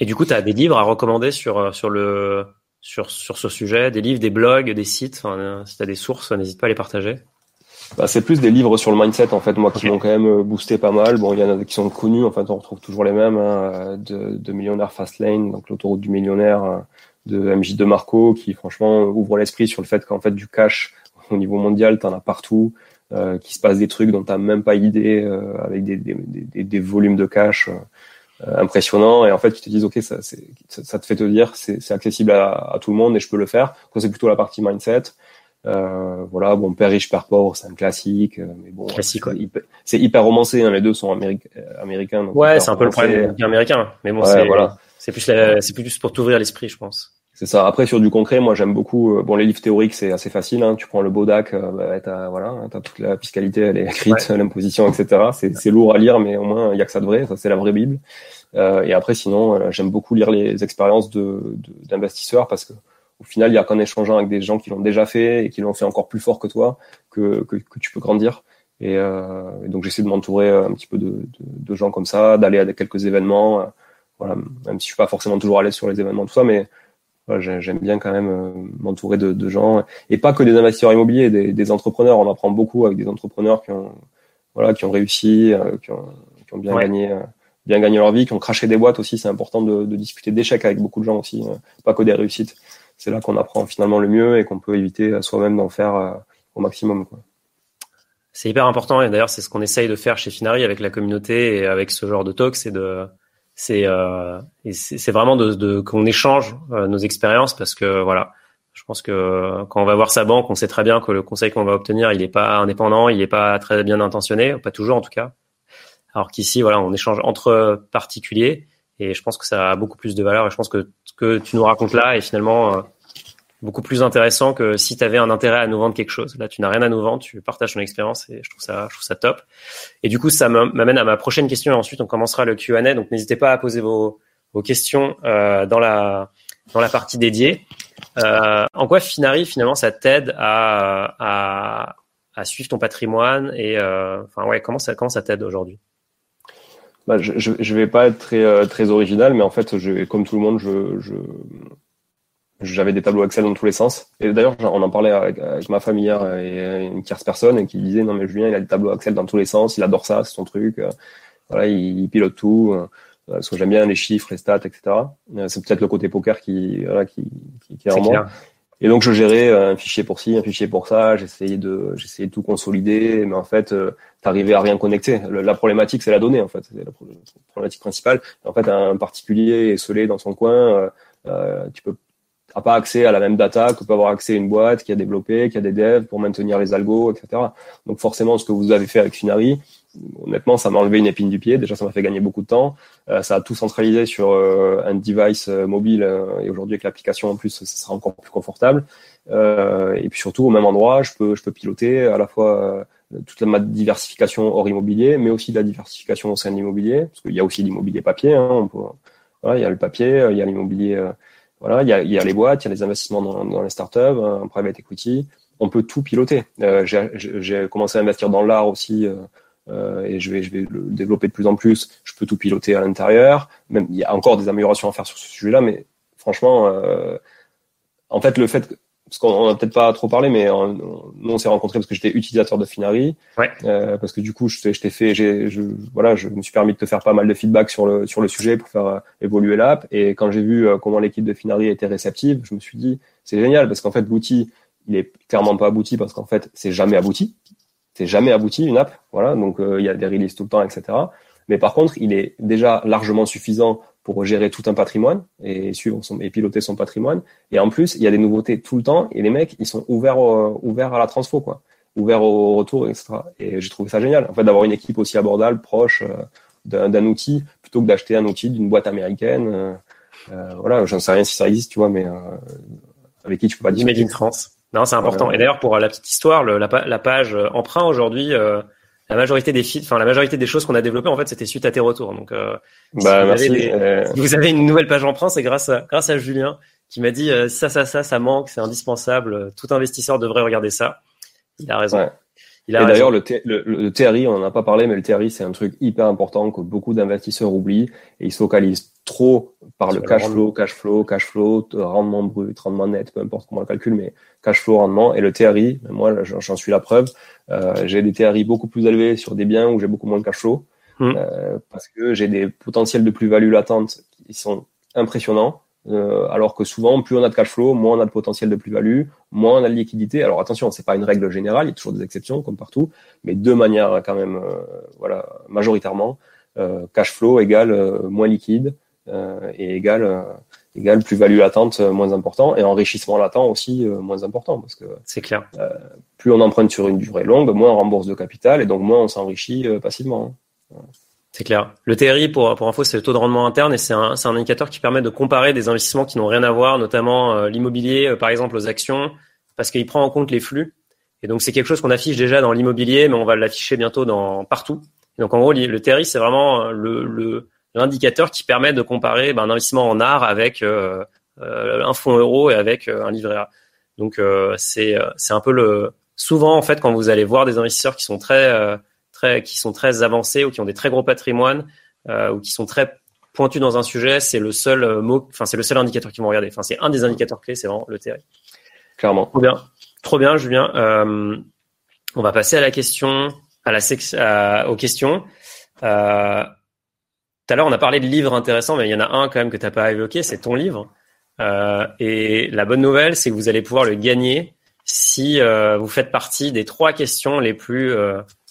Et du coup, tu as des livres à recommander sur sur le sur sur ce sujet, des livres, des blogs, des sites. Enfin, si tu as des sources, n'hésite pas à les partager. Bah, c'est plus des livres sur le mindset en fait, moi qui m'ont quand même euh, boosté pas mal. Bon, il y en a qui sont connus, en fait, on retrouve toujours les mêmes hein, de, de Millionnaire Fastlane, donc l'autoroute du millionnaire euh, de MJ de Marco, qui franchement ouvre l'esprit sur le fait qu'en fait du cash au niveau mondial, t'en as partout, euh, qu'il se passe des trucs dont t'as même pas idée, euh, avec des, des, des, des, volumes de cash impressionnants. Et en fait, tu te dis ok, ça, ça, ça te fait te dire c'est accessible à, à, tout le monde et je peux le faire. C'est plutôt la partie mindset. Euh, voilà, bon, père riche, père pauvre, c'est un classique, euh, mais bon, classique, c'est hyper, romancé. Hein, les deux sont euh, américains. ouais, c'est un peu le problème américain, mais bon, c'est voilà. c'est plus, c'est plus pour t'ouvrir l'esprit, je pense. C'est ça. Après, sur du concret, moi, j'aime beaucoup. bon, les livres théoriques, c'est assez facile. Hein. Tu prends le Bodac, bah, t'as voilà, hein, t'as toute la fiscalité, elle est écrite, l'imposition, etc. C'est, c'est lourd à lire, mais au moins, il y a que ça de vrai. Ça, c'est la vraie bible. et après, sinon, j'aime beaucoup lire les expériences de, d'investisseurs parce que au final, il y a qu'en échangeant avec des gens qui l'ont déjà fait et qui l'ont fait encore plus fort que toi que, que, que tu peux grandir. Et, euh, et donc j'essaie de m'entourer euh, un petit peu de, de, de gens comme ça, d'aller à quelques événements. Euh, voilà, même si je suis pas forcément toujours à l'aise sur les événements, tout ça, mais voilà, j'aime bien quand même m'entourer de, de, gens et pas que des investisseurs immobiliers, des, des, entrepreneurs. On apprend beaucoup avec des entrepreneurs qui ont voilà, qui ont réussi, qui ont, qui ont bien gagné bien gagné leur vie, qui ont craché des boîtes aussi. C'est important de, de discuter d'échecs avec beaucoup de gens aussi, pas que des réussites c'est là qu'on apprend finalement le mieux et qu'on peut éviter soi-même d'en faire euh, au maximum. C'est hyper important et d'ailleurs c'est ce qu'on essaye de faire chez Finari avec la communauté et avec ce genre de talk, c'est de c'est euh, c'est vraiment de, de qu'on échange euh, nos expériences parce que voilà, je pense que quand on va voir sa banque, on sait très bien que le conseil qu'on va obtenir, il n'est pas indépendant, il n'est pas très bien intentionné, pas toujours en tout cas. Alors qu'ici, voilà, on échange entre particuliers et je pense que ça a beaucoup plus de valeur et je pense que ce que tu nous racontes là est finalement euh, beaucoup plus intéressant que si tu avais un intérêt à nous vendre quelque chose. Là, tu n'as rien à nous vendre, tu partages ton expérience et je trouve ça, je trouve ça top. Et du coup, ça m'amène à ma prochaine question et ensuite on commencera le Q&A. Donc n'hésitez pas à poser vos, vos questions euh, dans la dans la partie dédiée. Euh, en quoi Finari finalement ça t'aide à, à, à suivre ton patrimoine et euh, enfin ouais comment ça comment ça t'aide aujourd'hui? Bah, je, je, vais pas être très, euh, très original, mais en fait, je, comme tout le monde, je, je, j'avais des tableaux Excel dans tous les sens. Et d'ailleurs, on en parlait avec, ma famille hier et une tierce personne et qui disait non mais Julien, il a des tableaux Excel dans tous les sens, il adore ça, c'est son truc. Euh, voilà, il, pilote tout. Euh, parce que j'aime bien les chiffres, les stats, etc. C'est peut-être le côté poker qui, voilà, qui, qui, qui est, en moi. Et donc je gérais un fichier pour ci, un fichier pour ça. J'essayais de, j'essayais de tout consolider, mais en fait, euh, t'arrivais à rien connecter. la problématique, c'est la donnée en fait. C'est la problématique principale. En fait, un particulier esselé dans son coin, euh, euh, tu peux t'as pas accès à la même data que peut avoir accès à une boîte qui a développé, qui a des devs pour maintenir les algos, etc. Donc forcément, ce que vous avez fait avec Finari, honnêtement, ça m'a enlevé une épine du pied. Déjà, ça m'a fait gagner beaucoup de temps. Euh, ça a tout centralisé sur euh, un device euh, mobile et aujourd'hui avec l'application en plus, ça sera encore plus confortable. et puis surtout, au même endroit, je peux, je peux piloter à la fois toute ma diversification hors immobilier, mais aussi la diversification au sein de l'immobilier, parce qu'il y a aussi l'immobilier papier. Hein, on peut, voilà, il y a le papier, il y a l'immobilier voilà, il y a, les boîtes, il y a les investissements dans, les startups, en private equity. On peut tout piloter. Euh, J'ai commencé à investir dans l'art aussi. Euh, euh, et je vais, le développer de plus en plus. Je peux tout piloter à l'intérieur. Même il y a encore des améliorations à faire sur ce sujet-là, mais franchement, en fait, le fait parce qu'on a peut-être pas trop parlé, mais nous on s'est rencontrés parce que j'étais utilisateur de Finari, ouais. euh, parce que du coup je t'ai fait, j'ai, je, voilà, je me suis permis de te faire pas mal de feedback sur le sur le sujet pour faire euh, évoluer l'app. Et quand j'ai vu euh, comment l'équipe de Finari était réceptive, je me suis dit c'est génial parce qu'en fait l'outil il est clairement pas abouti parce qu'en fait c'est jamais abouti, c'est jamais abouti une app, voilà, donc euh, il y a des releases tout le temps, etc. Mais par contre il est déjà largement suffisant pour gérer tout un patrimoine et suivre son, et piloter son patrimoine. Et en plus, il y a des nouveautés tout le temps et les mecs, ils sont ouverts, ouverts à la transfo, quoi, ouverts au retour, etc. Et j'ai trouvé ça génial, en fait, d'avoir une équipe aussi abordable, proche euh, d'un outil, plutôt que d'acheter un outil d'une boîte américaine. Euh, euh, voilà, j'en sais rien si ça existe, tu vois, mais avec qui tu peux pas discuter. Made in France. Non, c'est important. Et d'ailleurs, pour la petite histoire, le, la, la, page emprunt aujourd'hui, la majorité des enfin la majorité des choses qu'on a développées en fait c'était suite à tes retours. Donc bah, si, merci, vous avez si vous avez une nouvelle page en prend, c'est grâce à grâce à Julien qui m'a dit ça ça ça ça manque, c'est indispensable. Tout investisseur devrait regarder ça. Il a raison. Il a et d'ailleurs, le, le, le, TRI, on n'en a pas parlé, mais le TRI, c'est un truc hyper important que beaucoup d'investisseurs oublient et ils se focalisent trop par le cash flow, cash flow, cash flow, rendement brut, rendement net, peu importe comment on le calcule, mais cash flow, rendement. Et le TRI, moi, j'en suis la preuve. Euh, j'ai des TRI beaucoup plus élevés sur des biens où j'ai beaucoup moins de cash flow mmh. euh, parce que j'ai des potentiels de plus-value latente qui sont impressionnants euh, alors que souvent, plus on a de cash flow, moins on a de potentiel de plus-value, moins on a de liquidité. Alors attention, c'est pas une règle générale, il y a toujours des exceptions comme partout, mais de manière quand même, euh, voilà, majoritairement, euh, cash flow égale moins liquide et égale égale plus-value latente moins important et enrichissement latent aussi moins important parce que c'est clair. plus on emprunte sur une durée longue, moins on rembourse de capital et donc moins on s'enrichit passivement. Hein. C'est clair. Le TRI, pour, pour info, c'est le taux de rendement interne et c'est un, un, indicateur qui permet de comparer des investissements qui n'ont rien à voir, notamment euh, l'immobilier, euh, par exemple aux actions, parce qu'il prend en compte les flux. Et donc, c'est quelque chose qu'on affiche déjà dans l'immobilier, mais on va l'afficher bientôt dans partout. Donc, en gros, le TRI, c'est vraiment euh, le, l'indicateur qui permet de comparer ben, un investissement en art avec un fonds euro et avec un livret A. Donc, c'est, c'est un peu le... Souvent, en fait, quand vous allez voir des investisseurs qui sont très qui sont très avancés ou qui ont des très gros patrimoines euh, ou qui sont très pointus dans un sujet, c'est le seul euh, mot, enfin c'est le seul indicateur qu'ils vont regarder. Enfin c'est un des indicateurs clés, c'est vraiment le TRI. Clairement. Trop bien, trop bien, Julien. Euh, on va passer à la question, à la section, aux questions. Euh, tout à l'heure, on a parlé de livres intéressants, mais il y en a un quand même que tu n'as pas évoqué, c'est ton livre. Euh, et la bonne nouvelle, c'est que vous allez pouvoir le gagner si euh, vous faites partie des trois questions les plus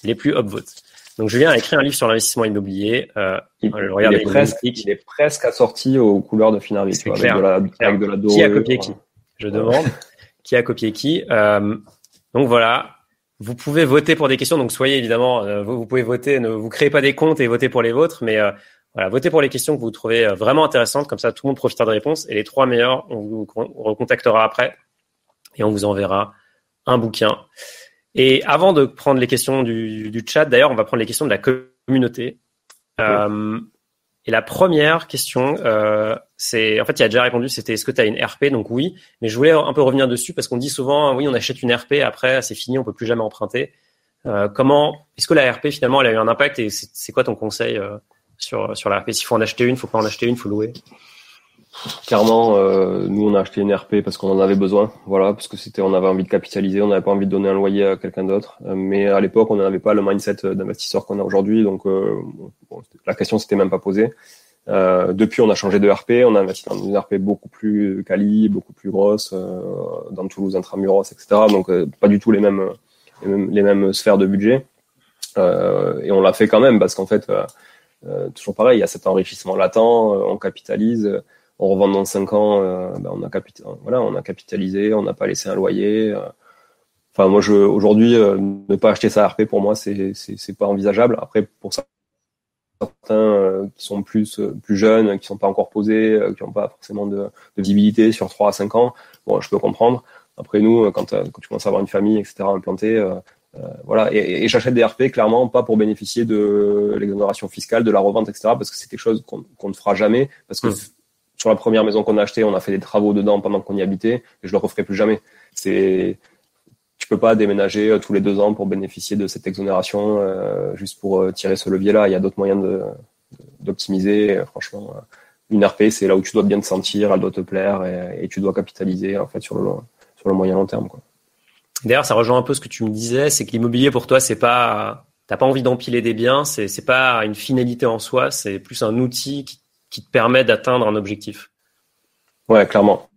les plus upvotes. Donc Julien a écrit un livre sur l'investissement immobilier. Euh, il, est presque, il, est presque, assorti aux couleurs de Finari, avec, de la, avec de la dorée, Qui a copié qui Je demande. qui a copié qui euh, Donc voilà, vous pouvez voter pour des questions. Donc soyez évidemment, euh, vous, pouvez voter. Ne vous créez pas des comptes et votez pour les vôtres, mais voilà, votez pour les questions que vous trouvez vraiment intéressantes. Comme ça, tout le monde profitera de réponses. Et les trois meilleurs, on vous recontactera après et on vous enverra un bouquin. Et avant de prendre les questions du, du chat, d'ailleurs, on va prendre les questions de la communauté. Euh, et la première question, euh, c'est, en fait, il a déjà répondu, c'était est-ce que tu as une RP Donc oui, mais je voulais un peu revenir dessus parce qu'on dit souvent, oui, on achète une RP, après c'est fini, on peut plus jamais emprunter. Euh, comment, est-ce que la RP finalement, elle a eu un impact et c'est quoi ton conseil euh, sur sur la RP S'il faut en acheter une, faut pas en acheter une, faut louer Clairement, euh, nous on a acheté une RP parce qu'on en avait besoin, voilà, parce que c'était, on avait envie de capitaliser, on n'avait pas envie de donner un loyer à quelqu'un d'autre. Euh, mais à l'époque, on n'avait pas le mindset d'investisseur qu'on a aujourd'hui, donc euh, la question s'était même pas posée. depuis, on a changé de RP, on a investi dans une RP beaucoup plus quali, beaucoup plus grosse, dans Toulouse, intramuros, etc. Donc pas du tout les mêmes, les mêmes sphères de budget. et on l'a fait quand même parce qu'en fait, toujours pareil, il y a cet enrichissement latent, on capitalise en revendant dans 5 ans, euh, ben, on, a voilà, on a capitalisé, on n'a pas laissé un loyer. Euh. Enfin, moi, aujourd'hui, euh, ne pas acheter sa RP, pour moi, c'est, pas envisageable. Après, pour certains qui sont plus, plus jeunes, qui sont pas encore posés, qui n'ont pas forcément de, visibilité sur 3 à 5 ans, bon, je peux comprendre. Après, nous, quand, tu commences à avoir une famille, etc., implantée, voilà. Et, et, j'achète des RP clairement pas pour bénéficier de l'exonération fiscale, de la revente, etc. Parce que c'est quelque chose qu'on ne fera jamais. Parce que mmh sur la première maison qu'on a achetée, on a fait des travaux dedans pendant qu'on y habitait, et je le referai plus jamais. C'est, tu peux pas déménager euh, tous les deux ans pour bénéficier de cette exonération euh, juste pour euh, tirer ce levier-là. Il y a d'autres moyens d'optimiser. Franchement, une RP, c'est là où tu dois bien te sentir, elle doit te plaire, et, tu dois capitaliser en fait sur le sur le moyen long terme. D'ailleurs, ça rejoint un peu ce que tu me disais, c'est que l'immobilier pour toi, c'est pas T'as pas envie d'empiler des biens, c'est c'est pas une finalité en soi, c'est plus un outil qui qui te permet d'atteindre un objectif. Ouais, clairement.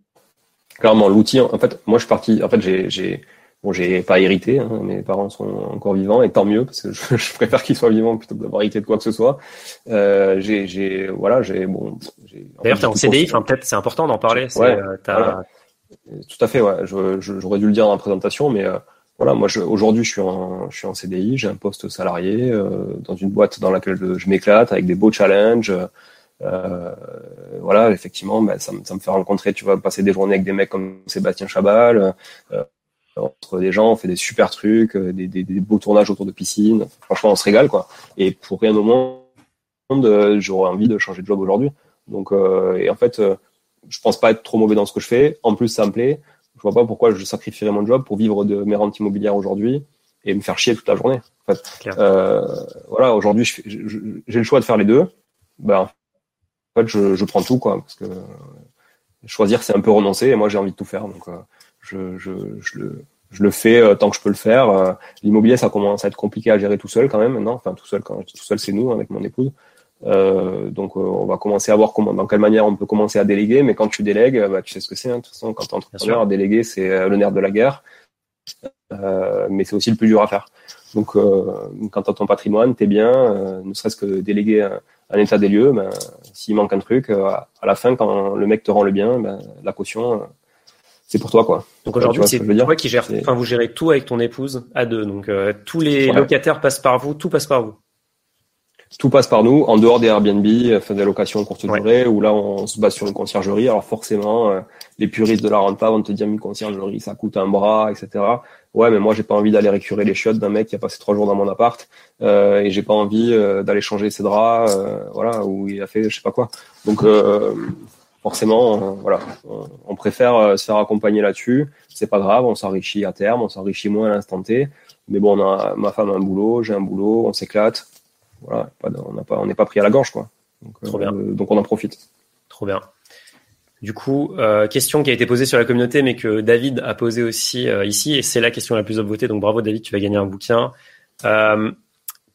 Clairement, l'outil, en fait, moi je suis parti, en fait, j'ai, bon, j'ai pas hérité, hein, mes parents sont encore vivants, et tant mieux, parce que je, préfère qu'ils soient vivants plutôt que d'avoir hérité de quoi que ce soit. Euh, j'ai, j'ai, voilà, j'ai, bon. D'ailleurs, t'es en CDI, enfin, peut-être c'est important d'en parler. Ouais, euh, Tout à fait, ouais. j'aurais dû le dire dans la présentation, mais euh, voilà, moi aujourd'hui je suis en je suis en CDI, j'ai un poste salarié euh, dans une boîte dans laquelle je, je m'éclate avec des beaux challenges. Euh, voilà, effectivement, bah, ça, ça, me fait rencontrer, tu vois, passer des journées avec des mecs comme Sébastien Chabal. Euh, entre des gens, on fait des super trucs, des, des, des, beaux tournages autour de piscines. Franchement, on se régale, quoi. Et pour rien au monde, j'aurais envie de changer de job aujourd'hui. Donc, et en fait, je pense pas être trop mauvais dans ce que je fais. En plus, ça me plaît. Je vois pas pourquoi je sacrifierais mon job pour vivre de mes rentes immobilières aujourd'hui et me faire chier toute la journée. En fait, euh, voilà, aujourd'hui, j'ai le choix de faire les deux. Ben, en fait, je, je prends tout, quoi, parce que choisir, c'est un peu renoncer, et moi, j'ai envie de tout faire, donc euh, je, je, je, le, je le fais euh, tant que je peux le faire. Euh, l'immobilier, ça commence à être compliqué à gérer tout seul quand même, maintenant. Enfin, tout seul, quand je dis tout seul, c'est nous, avec mon épouse. Euh, donc, on va commencer à voir comment, dans quelle manière on peut commencer à déléguer. Mais quand tu délègues, bah, tu sais ce que c'est. Hein, de toute façon, quand tu es entrepreneur, déléguer, c'est le nerf de la guerre. Euh, mais c'est aussi le plus dur à faire. Donc, euh, quand tu as ton patrimoine, t'es bien, euh, ne serait-ce que déléguer un, état des lieux, ben, s'il manque un truc, à la fin, quand le mec te rend le bien, ben, la caution, c'est pour toi quoi. Donc aujourd'hui c'est toi qui gère, enfin vous gérez tout avec ton épouse à deux, donc tous les locataires passent par vous, tout passe par vous tout passe par nous, en dehors des Airbnb, enfin des locations courte durée, où là on se base sur une conciergerie. Alors forcément, euh, les puristes de la renta vont te dire une conciergerie, ça coûte un bras, etc. Ouais, mais moi j'ai pas envie d'aller récurer les chiottes d'un mec qui a passé trois jours dans mon appart, euh, et j'ai pas envie euh, d'aller changer ses draps, euh, voilà, ou il a fait je sais pas quoi. Donc forcément, voilà, on, préfère se faire accompagner là-dessus. C'est pas grave, on s'enrichit à terme, on s'enrichit moins à l'instant T. Mais bon, on a, ma femme a un boulot, j'ai un boulot, on s'éclate voilà, pas, on n'est pas pris à la gorge, quoi. Donc, Trop bien. Euh, donc on en profite. Trop bien. Du coup, euh, question qui a été posée sur la communauté, mais que David a posée aussi euh, ici, et c'est la question la plus votée. Donc bravo David, tu vas gagner un bouquin.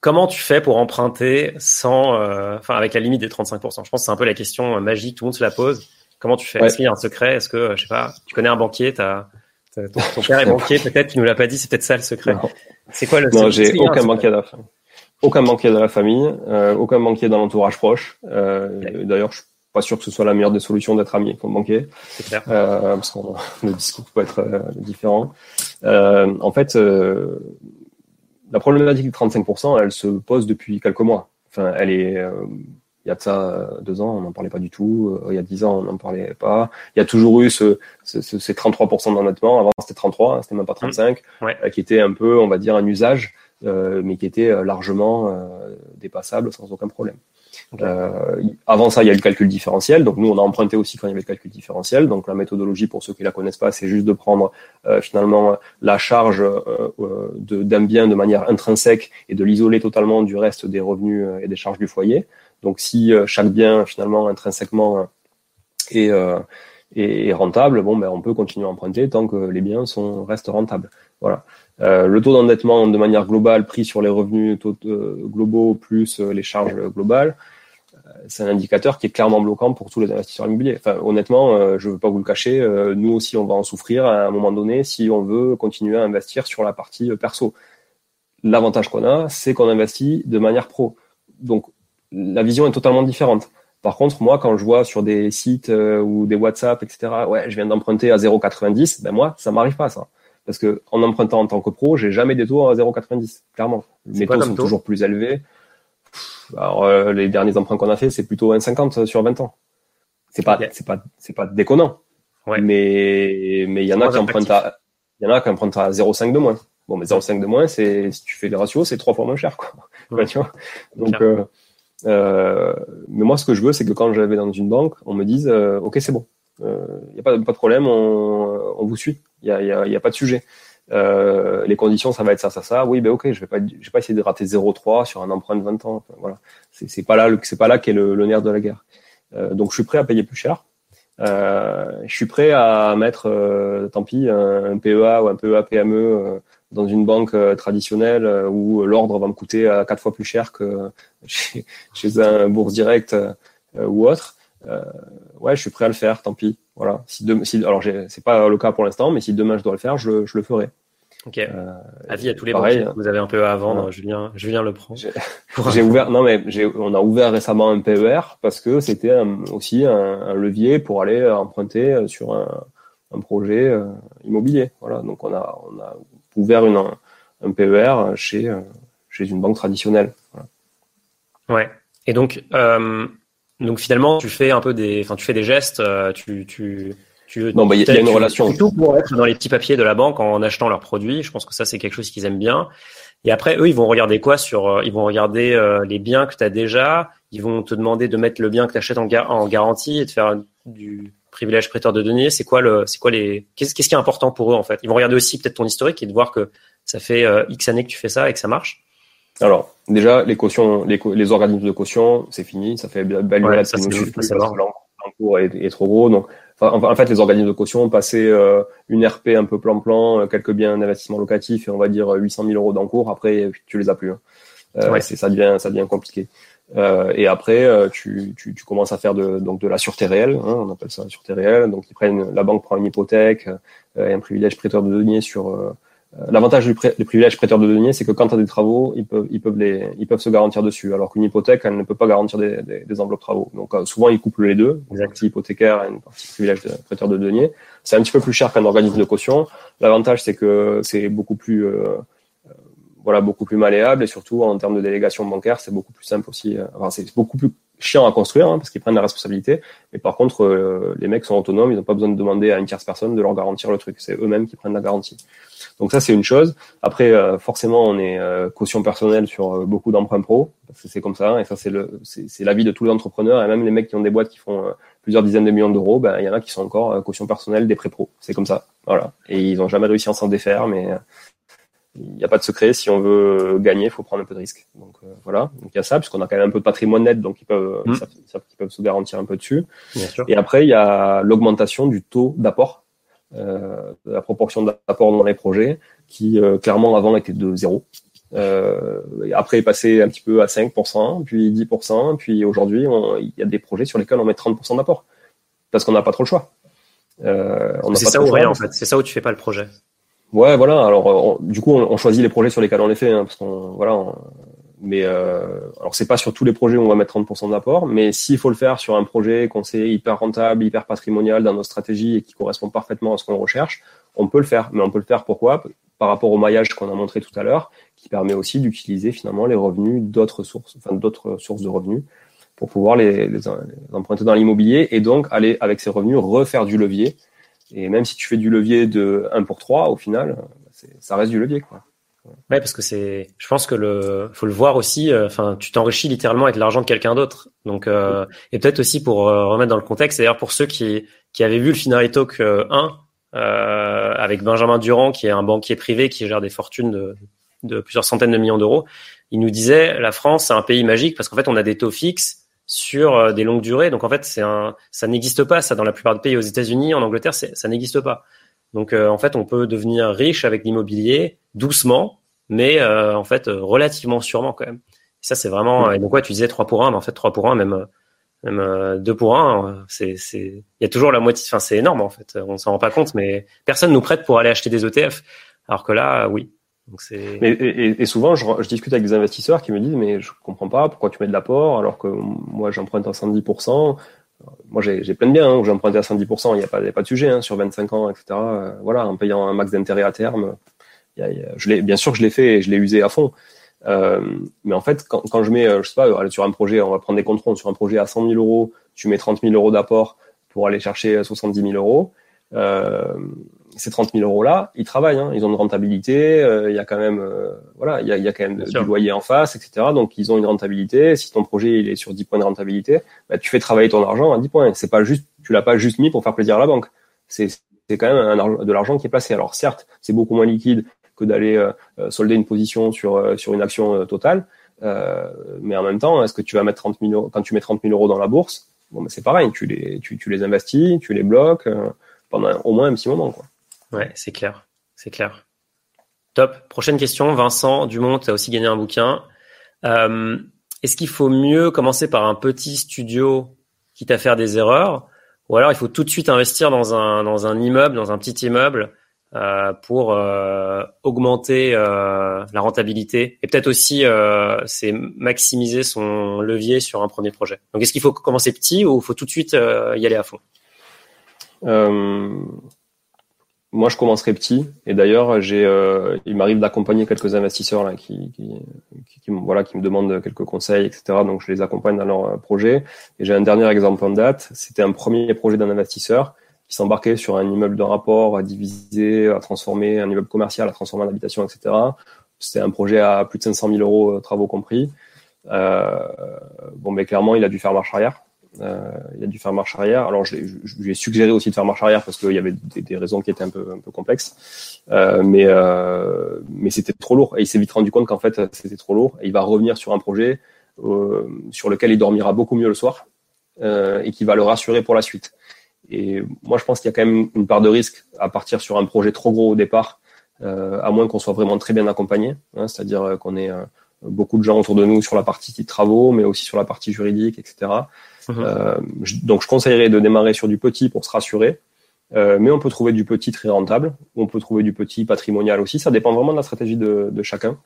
comment tu fais pour emprunter sans, enfin avec la limite des 35% Je pense que c'est un peu la question magique, tout le monde se la pose. Comment tu fais? Est-ce qu'il y a un secret? Est-ce que, je sais pas, tu connais un banquier as, ton, père est banquier, peut-être, tu nous l'as pas dit, c'est peut-être ça le secret. C'est quoi le Non, j'ai aucun banquier d'affaires aucun banquier dans la famille, euh, aucun banquier dans l'entourage proche. Euh, D'ailleurs, je suis pas sûr que ce soit la meilleure des solutions d'être ami avec ton banquier, clair. Euh, parce que le discours peut être euh, différent. Euh, en fait, la problématique du 35%, elle se pose depuis quelques mois. Enfin, elle est y a de ça deux ans, on n'en parlait pas du tout. il y a dix ans, on n'en parlait pas. Il y a toujours eu ce, ce, ce ces 33% d'endettement. Avant, c'était 33, hein, c'était même pas 35, mmh. ouais. qui était un peu, on va dire, un usage. Euh, mais qui était euh, largement euh, dépassable sans aucun problème. avant ça, il y a le calcul différentiel. Donc nous, on a emprunté aussi quand il y avait le calcul différentiel. Donc la méthodologie, pour ceux qui la connaissent pas, c'est juste de prendre finalement la charge d'un bien de manière intrinsèque et de l'isoler totalement du reste des revenus et des charges du foyer. Donc si chaque bien finalement intrinsèquement est, est, rentable, bon ben on peut continuer à emprunter tant que les biens sont restent rentables. Voilà. Euh, le taux d'endettement de manière globale pris sur les revenus euh, globaux plus euh, les charges globales, c'est un indicateur qui est clairement bloquant pour tous les investisseurs immobiliers. Honnêtement, je ne veux pas vous le cacher, nous aussi on va en souffrir à un moment donné si on veut continuer à investir sur la partie perso. L'avantage qu'on a, c'est qu'on investit de manière pro. Donc la vision est totalement différente. Par contre, moi, quand je vois sur des sites ou des WhatsApp, etc., ouais, je viens d'emprunter à 0,90, ben moi, ça m'arrive pas ça. Parce que en empruntant en tant que pro, j'ai jamais des taux à 0,90, clairement. Mes taux sont toujours plus élevés. Alors, euh, les derniers emprunts qu'on a fait, c'est plutôt 1,50 sur 20 ans. C'est pas, c'est pas, c'est pas déconnant. Ouais. Mais, mais il y en a qui empruntent à, il y en a qui empruntent à 0,5 de moins. Bon, mais 0,5 de moins, c'est, si tu fais les ratios, c'est trois fois moins cher, quoi. tu vois? Donc, euh, euh, mais moi, ce que je veux, c'est que quand j'avais dans une banque, on me dise, euh, OK, c'est bon. Il euh, n'y a pas, de problème, on, on vous suit. Il n'y a, y a, y a, pas de sujet. Euh, les conditions, ça va être ça, ça, ça. Oui, ben ok, je vais pas, je vais pas essayer de rater 0,3 sur un emprunt de 20 ans. voilà, c'est pas là, c'est pas là qu'est le, le, nerf de la guerre. Euh, donc, je suis prêt à payer plus cher. Euh, je suis prêt à mettre, tant pis, un, PEA ou un PEA PME dans une banque traditionnelle où l'ordre va me coûter à quatre fois plus cher que chez, chez un bourse direct ou autre. ouais, je suis prêt à le faire, tant pis. Voilà. Si, de, si alors c'est pas le cas pour l'instant, mais si demain je dois le faire, je, je le ferai. Ok. Euh, Avis à tous les pareil, Vous avez un peu à vendre. Julien, Julien le prend. J'ai ouvert. Non mais on a ouvert récemment un PER parce que c'était aussi un, levier pour aller emprunter sur un, un projet euh, immobilier. Voilà. Donc on a on a ouvert une, un PER chez euh, chez une banque traditionnelle. Voilà. Ouais. Et donc euh, donc finalement, tu fais un peu des, enfin, tu fais des gestes, euh, tu, tu, Tu, non, bah, il y, a une relation. Tout pour être dans les petits papiers de la banque en achetant leurs produits. Je pense que ça, c'est quelque chose qu'ils aiment bien. Et après, eux, ils vont regarder quoi sur Ils vont regarder euh, les biens que tu as déjà. Ils vont te demander de mettre le bien que tu achètes en, en, garantie et de faire du privilège prêteur de données. C'est quoi le C'est quoi les Qu'est-ce qui est important pour eux en fait? Ils vont regarder aussi peut-être ton historique et de voir que ça fait euh, X années que tu fais ça et que ça marche. Alors déjà, les cautions, les, les organismes de caution, c'est fini. Ça fait belle ouais, ça, c'est l'encours est, est trop gros. Donc en fait, les organismes de caution passaient euh, une RP un peu plan-plan, euh, quelques biens d'investissement locatif et on va dire 800 000 euros d'encours. Après, tu les as plus. Hein. Euh, ouais. ça devient ça devient compliqué. Euh, et après, tu, tu, tu, commences à faire de, donc de la sûreté réelle, hein, on appelle ça la sûreté réelle. Donc, ils prennent, la banque prend une hypothèque et un privilège prêteur de données sur euh, l'avantage du, privilège prêteur de deniers, c'est que quand tu as des travaux, ils peuvent, ils peuvent les, ils peuvent se garantir dessus, alors qu'une hypothèque, elle ne peut pas garantir des, des, des enveloppes travaux. Donc euh, souvent ils couplent les deux, une partie hypothécaire et une partie privilège de prêteur de deniers. C'est un petit peu plus cher qu'un organisme de caution. L'avantage, c'est que c'est beaucoup plus, euh, voilà, beaucoup plus malléable et surtout en termes de délégation bancaire, c'est beaucoup plus simple aussi. Enfin, c'est beaucoup plus chiant à construire hein, parce qu'ils prennent la responsabilité. Mais par contre, euh, les mecs sont autonomes, ils n'ont pas besoin de demander à une tierce personne de leur garantir le truc. C'est eux-mêmes qui prennent la garantie. Donc ça, c'est une chose. Après, euh, forcément, on est euh, caution personnelle sur beaucoup d'emprunts pro parce que c'est comme ça. Et ça, c'est le, c'est la vie de tous les entrepreneurs et même les mecs qui ont des boîtes qui font plusieurs dizaines de millions d'euros. Ben, il y en a qui sont encore caution personnelle des pré pro. C'est comme ça. Voilà. Et ils n'ont jamais réussi à s'en défaire, mais il n'y a pas de secret. Si on veut gagner, il faut prendre un peu de risque. Donc euh, voilà. Donc il y a ça, puisqu'on a quand même un peu de patrimoine net, donc ils peuvent, mm. ils, peuvent se garantir un peu dessus. Et après, il y a l'augmentation du taux d'apport, euh, la proportion d'apport dans les projets, qui euh, clairement avant était de zéro. Euh, après est passé un petit peu à 5%, puis 10%, puis aujourd'hui il y a des projets sur lesquels on met 30% d'apport parce qu'on n'a pas trop le choix. Euh, c'est ça ou rien en fait. C'est ça où tu fais pas le projet. Ouais, voilà. Alors, du coup, on, choisit les projets sur lesquels on les fait, hein, parce qu'on, voilà. mais euh, alors, c'est pas sur tous les projets où on va mettre 30% d'apport, mais s'il faut le faire sur un projet qu'on sait hyper rentable, hyper patrimonial dans nos stratégies et qui correspond parfaitement à ce qu'on recherche, on peut le faire. Mais on peut le faire pourquoi? Par rapport au maillage qu'on a montré tout à l'heure, qui permet aussi d'utiliser finalement les revenus d'autres sources, enfin d'autres sources de revenus pour pouvoir les emprunter dans l'immobilier et donc aller avec ces revenus refaire du levier et même si tu fais du levier de 1 pour 3, au final, ça reste du levier. Quoi. Ouais, parce que c'est, je pense que le, faut le voir aussi. Euh, enfin, tu t'enrichis littéralement avec l'argent de quelqu'un d'autre. Donc, euh, et peut-être aussi pour euh, remettre dans le contexte. D'ailleurs, pour ceux qui qui avaient vu le Finale Talk 1 euh, avec Benjamin Durand, qui est un banquier privé qui gère des fortunes de, de plusieurs centaines de millions d'euros, il nous disait la France c'est un pays magique parce qu'en fait on a des taux fixes sur euh, des longues durées. Donc en fait, c'est un, ça n'existe pas. Ça dans la plupart des pays, aux États-Unis, en Angleterre, ça n'existe pas. Donc euh, en fait, on peut devenir riche avec l'immobilier doucement, mais euh, en fait relativement sûrement quand même. Et ça, c'est vraiment. Et donc ouais, tu disais 3 pour 1, mais en fait 3 pour 1, même même 2 pour 1, c'est c'est il y a toujours la moitié. Enfin, c'est énorme en fait. On s'en rend pas compte, mais personne nous prête pour aller acheter des ETF. Alors que là, oui, et, souvent, je, discute avec des investisseurs qui me disent mais je comprends pas pourquoi tu mets de l'apport alors que moi j'emprunte à 110%. Moi j'ai plein de biens hein, où j'emprunte à 110%, il n'y a, pas, pas de sujet hein, sur 25 ans, etc. Euh, voilà, en payant un max d'intérêt à terme. Y a, bien sûr je l'ai fait et je l'ai usé à fond. Euh, mais en fait, quand, quand je mets, euh, je sais pas, sur un projet, on va prendre des contrôles sur un projet à 100 000 euros, tu mets 30 000 euros d'apport pour aller chercher 70 000 euros. Ces 30 000 euros là, ils travaillent, hein, ils ont une rentabilité, euh, il y a quand même, euh, voilà, il y a, y a, quand même du loyer en face, etc. Donc ils ont une rentabilité. Si ton projet il est sur 10 points de rentabilité, bah, tu fais travailler ton argent à 10 points. C'est pas juste, tu l'as pas juste mis pour faire plaisir à la banque. C'est c'est quand même un, de l'argent qui est placé. Alors certes, c'est beaucoup moins liquide que d'aller euh, solder une position sur sur une action totale, mais en même temps, est-ce que tu vas mettre 30 000 euros, quand tu mets 30 000 euros dans la bourse, bon, c'est pareil, tu les tu, tu les investis, tu les bloques pendant au moins un petit moment, quoi. Ouais, c'est clair. C'est clair. Top. Prochaine question. Vincent Dumont, tu aussi gagné un bouquin. Euh, Est-ce qu'il faut mieux commencer par un petit studio quitte à faire des erreurs ou alors il faut tout de suite investir dans un, dans un immeuble, dans un petit immeuble euh, pour euh, augmenter la rentabilité et peut-être aussi c'est maximiser son levier sur un premier projet? Donc est-ce qu'il faut commencer petit ou faut tout de suite y aller à fond? Moi, je commencerai petit. Et d'ailleurs, j'ai, euh, il m'arrive d'accompagner quelques investisseurs là, qui, qui, qui, voilà, qui me demandent quelques conseils, etc. Donc, je les accompagne dans leur euh, projet. Et j'ai un dernier exemple en date. C'était un premier projet d'un investisseur qui s'embarquait sur un immeuble de rapport à diviser, à transformer un immeuble commercial, à transformer en habitation, etc. C'était un projet à plus de 500 000 euros, euh, travaux compris. Euh, bon, mais clairement, il a dû faire marche arrière. Euh, il a dû faire marche arrière. Alors, je, lui ai suggéré aussi de faire marche arrière parce qu'il y avait des, raisons qui étaient un peu, un peu complexes. Euh, mais euh, mais c'était trop lourd. Et il s'est vite rendu compte qu'en fait, c'était trop lourd. Et il va revenir sur un projet euh, sur lequel il dormira beaucoup mieux le soir euh, et qui va le rassurer pour la suite. Et moi, je pense qu'il y a quand même une part de risque à partir sur un projet trop gros au départ, euh, à moins qu'on soit vraiment très bien accompagné, hein, c'est-à-dire qu'on ait beaucoup de gens autour de nous sur la partie travaux, mais aussi sur la partie juridique, etc. Mhm. Euh, donc je conseillerais de démarrer sur du petit pour se rassurer. Euh, mais on peut trouver du petit très rentable, on peut trouver du petit patrimonial aussi. Ça dépend vraiment de la stratégie de, chacun.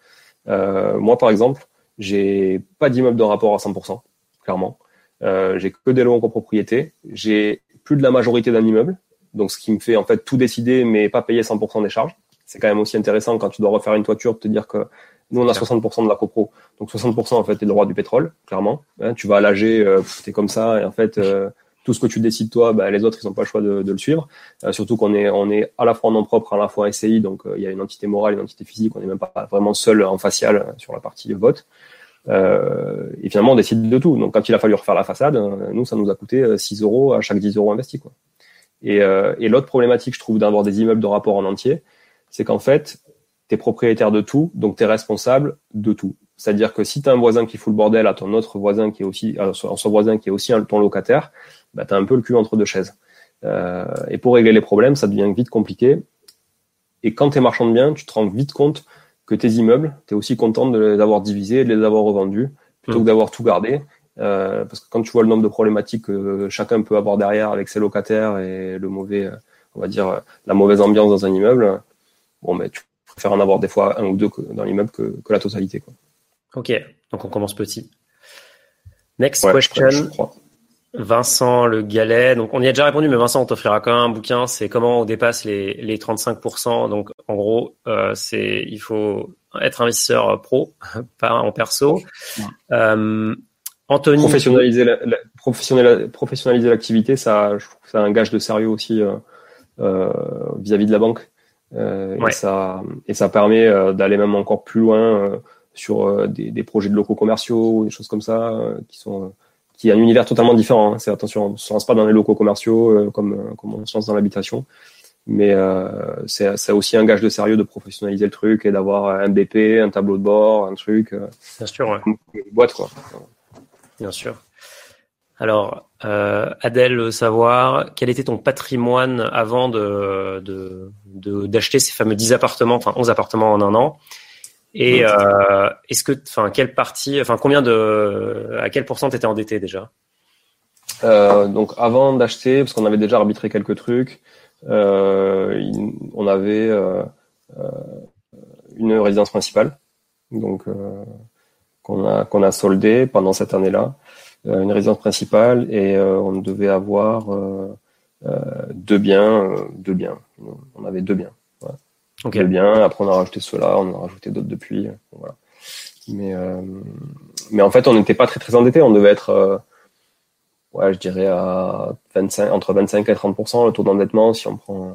Euh, moi, par exemple, j'ai pas d'immeuble de rapport à 100%, clairement. J'ai que des lots en copropriété. J'ai plus de la majorité d'un immeuble, donc ce qui me fait en fait tout décider, mais pas payer 100% des charges. C'est quand même aussi intéressant quand tu dois refaire une toiture, de te dire que nous, on a 60% de la copro. Donc 60%, en fait, est le droit du pétrole, clairement. Hein, tu vas à l'AG, euh, t'es comme ça, et en fait, euh, tout ce que tu décides toi, bah, les autres, ils n'ont pas le choix de, de le suivre. Euh, surtout qu'on est, on est à la fois en nom propre, à la fois SCI, donc euh, il y a une entité morale, une entité physique. On n'est même pas vraiment seul en facial sur la partie vote. et finalement, on décide de tout. Donc quand il a fallu refaire la façade, nous, ça nous a coûté 6 euros à chaque 10 euros investis. Quoi. Et, et l'autre problématique, je trouve, d'avoir des immeubles de rapport en entier, c'est qu'en fait, tu es propriétaire de tout, donc tu es responsable de tout. C'est-à-dire que si tu as un voisin qui fout le bordel à ton autre voisin qui est aussi, à son voisin qui est aussi ton locataire, bah, tu as un peu le cul entre deux chaises. Euh, et pour régler les problèmes, ça devient vite compliqué. Et quand tu es marchand de biens, tu te rends vite compte que tes immeubles, tu es aussi content de les avoir divisés et de les avoir revendus plutôt que mmh. d'avoir tout gardé. Euh, parce que quand tu vois le nombre de problématiques que chacun peut avoir derrière avec ses locataires et le mauvais, on va dire, la mauvaise ambiance dans un immeuble, bon, ben, tu préfère en avoir des fois un ou deux dans l'immeuble que, que, la totalité. Quoi. Ok, donc on commence petit. Next question. Vincent Le Galet. Donc on y a déjà répondu, mais Vincent, on t'offrira quand même un bouquin. C'est comment on dépasse les, les 35%. Donc en gros, euh, c'est il faut être investisseur pro, pas en perso. Euh, Anthony. Professionnaliser la, professionnaliser l'activité, ça, je trouve que un gage de sérieux aussi euh, euh vis-à-vis -vis de la banque. Euh, et, ça, et ça permet euh, d'aller même encore plus loin euh, sur des, des, projets de locaux commerciaux, des choses comme ça, qui sont qui est un univers totalement différent. Hein. C'est attention, on ne se lance pas dans les locaux commerciaux comme, comme on se lance dans l'habitation, mais c'est aussi un gage de sérieux de professionnaliser le truc et d'avoir un BP, un tableau de bord, un truc. Bien sûr, ouais. Une boîte quoi. Bien sûr. Alors, euh, Adèle, savoir quel était ton patrimoine avant de d'acheter ces fameux 10 appartements, enfin 11 appartements en un an? Et euh, est-ce que, enfin, quelle partie, enfin, combien de, à quel pourcent t'étais endetté déjà? Euh, Donc, avant d'acheter, parce qu'on avait déjà arbitré quelques trucs, on avait une résidence principale, donc qu'on a qu'on a soldé pendant cette année-là. Euh, une résidence principale et euh, on devait avoir euh, deux biens, deux biens. On avait deux biens. Voilà. Deux biens. Après on a rajouté cela, on a rajouté d'autres depuis. Voilà. Mais mais en fait on n'était pas très très endetté. On devait être ouais, je dirais à 25, entre 25 et 30 le taux d'endettement si on prend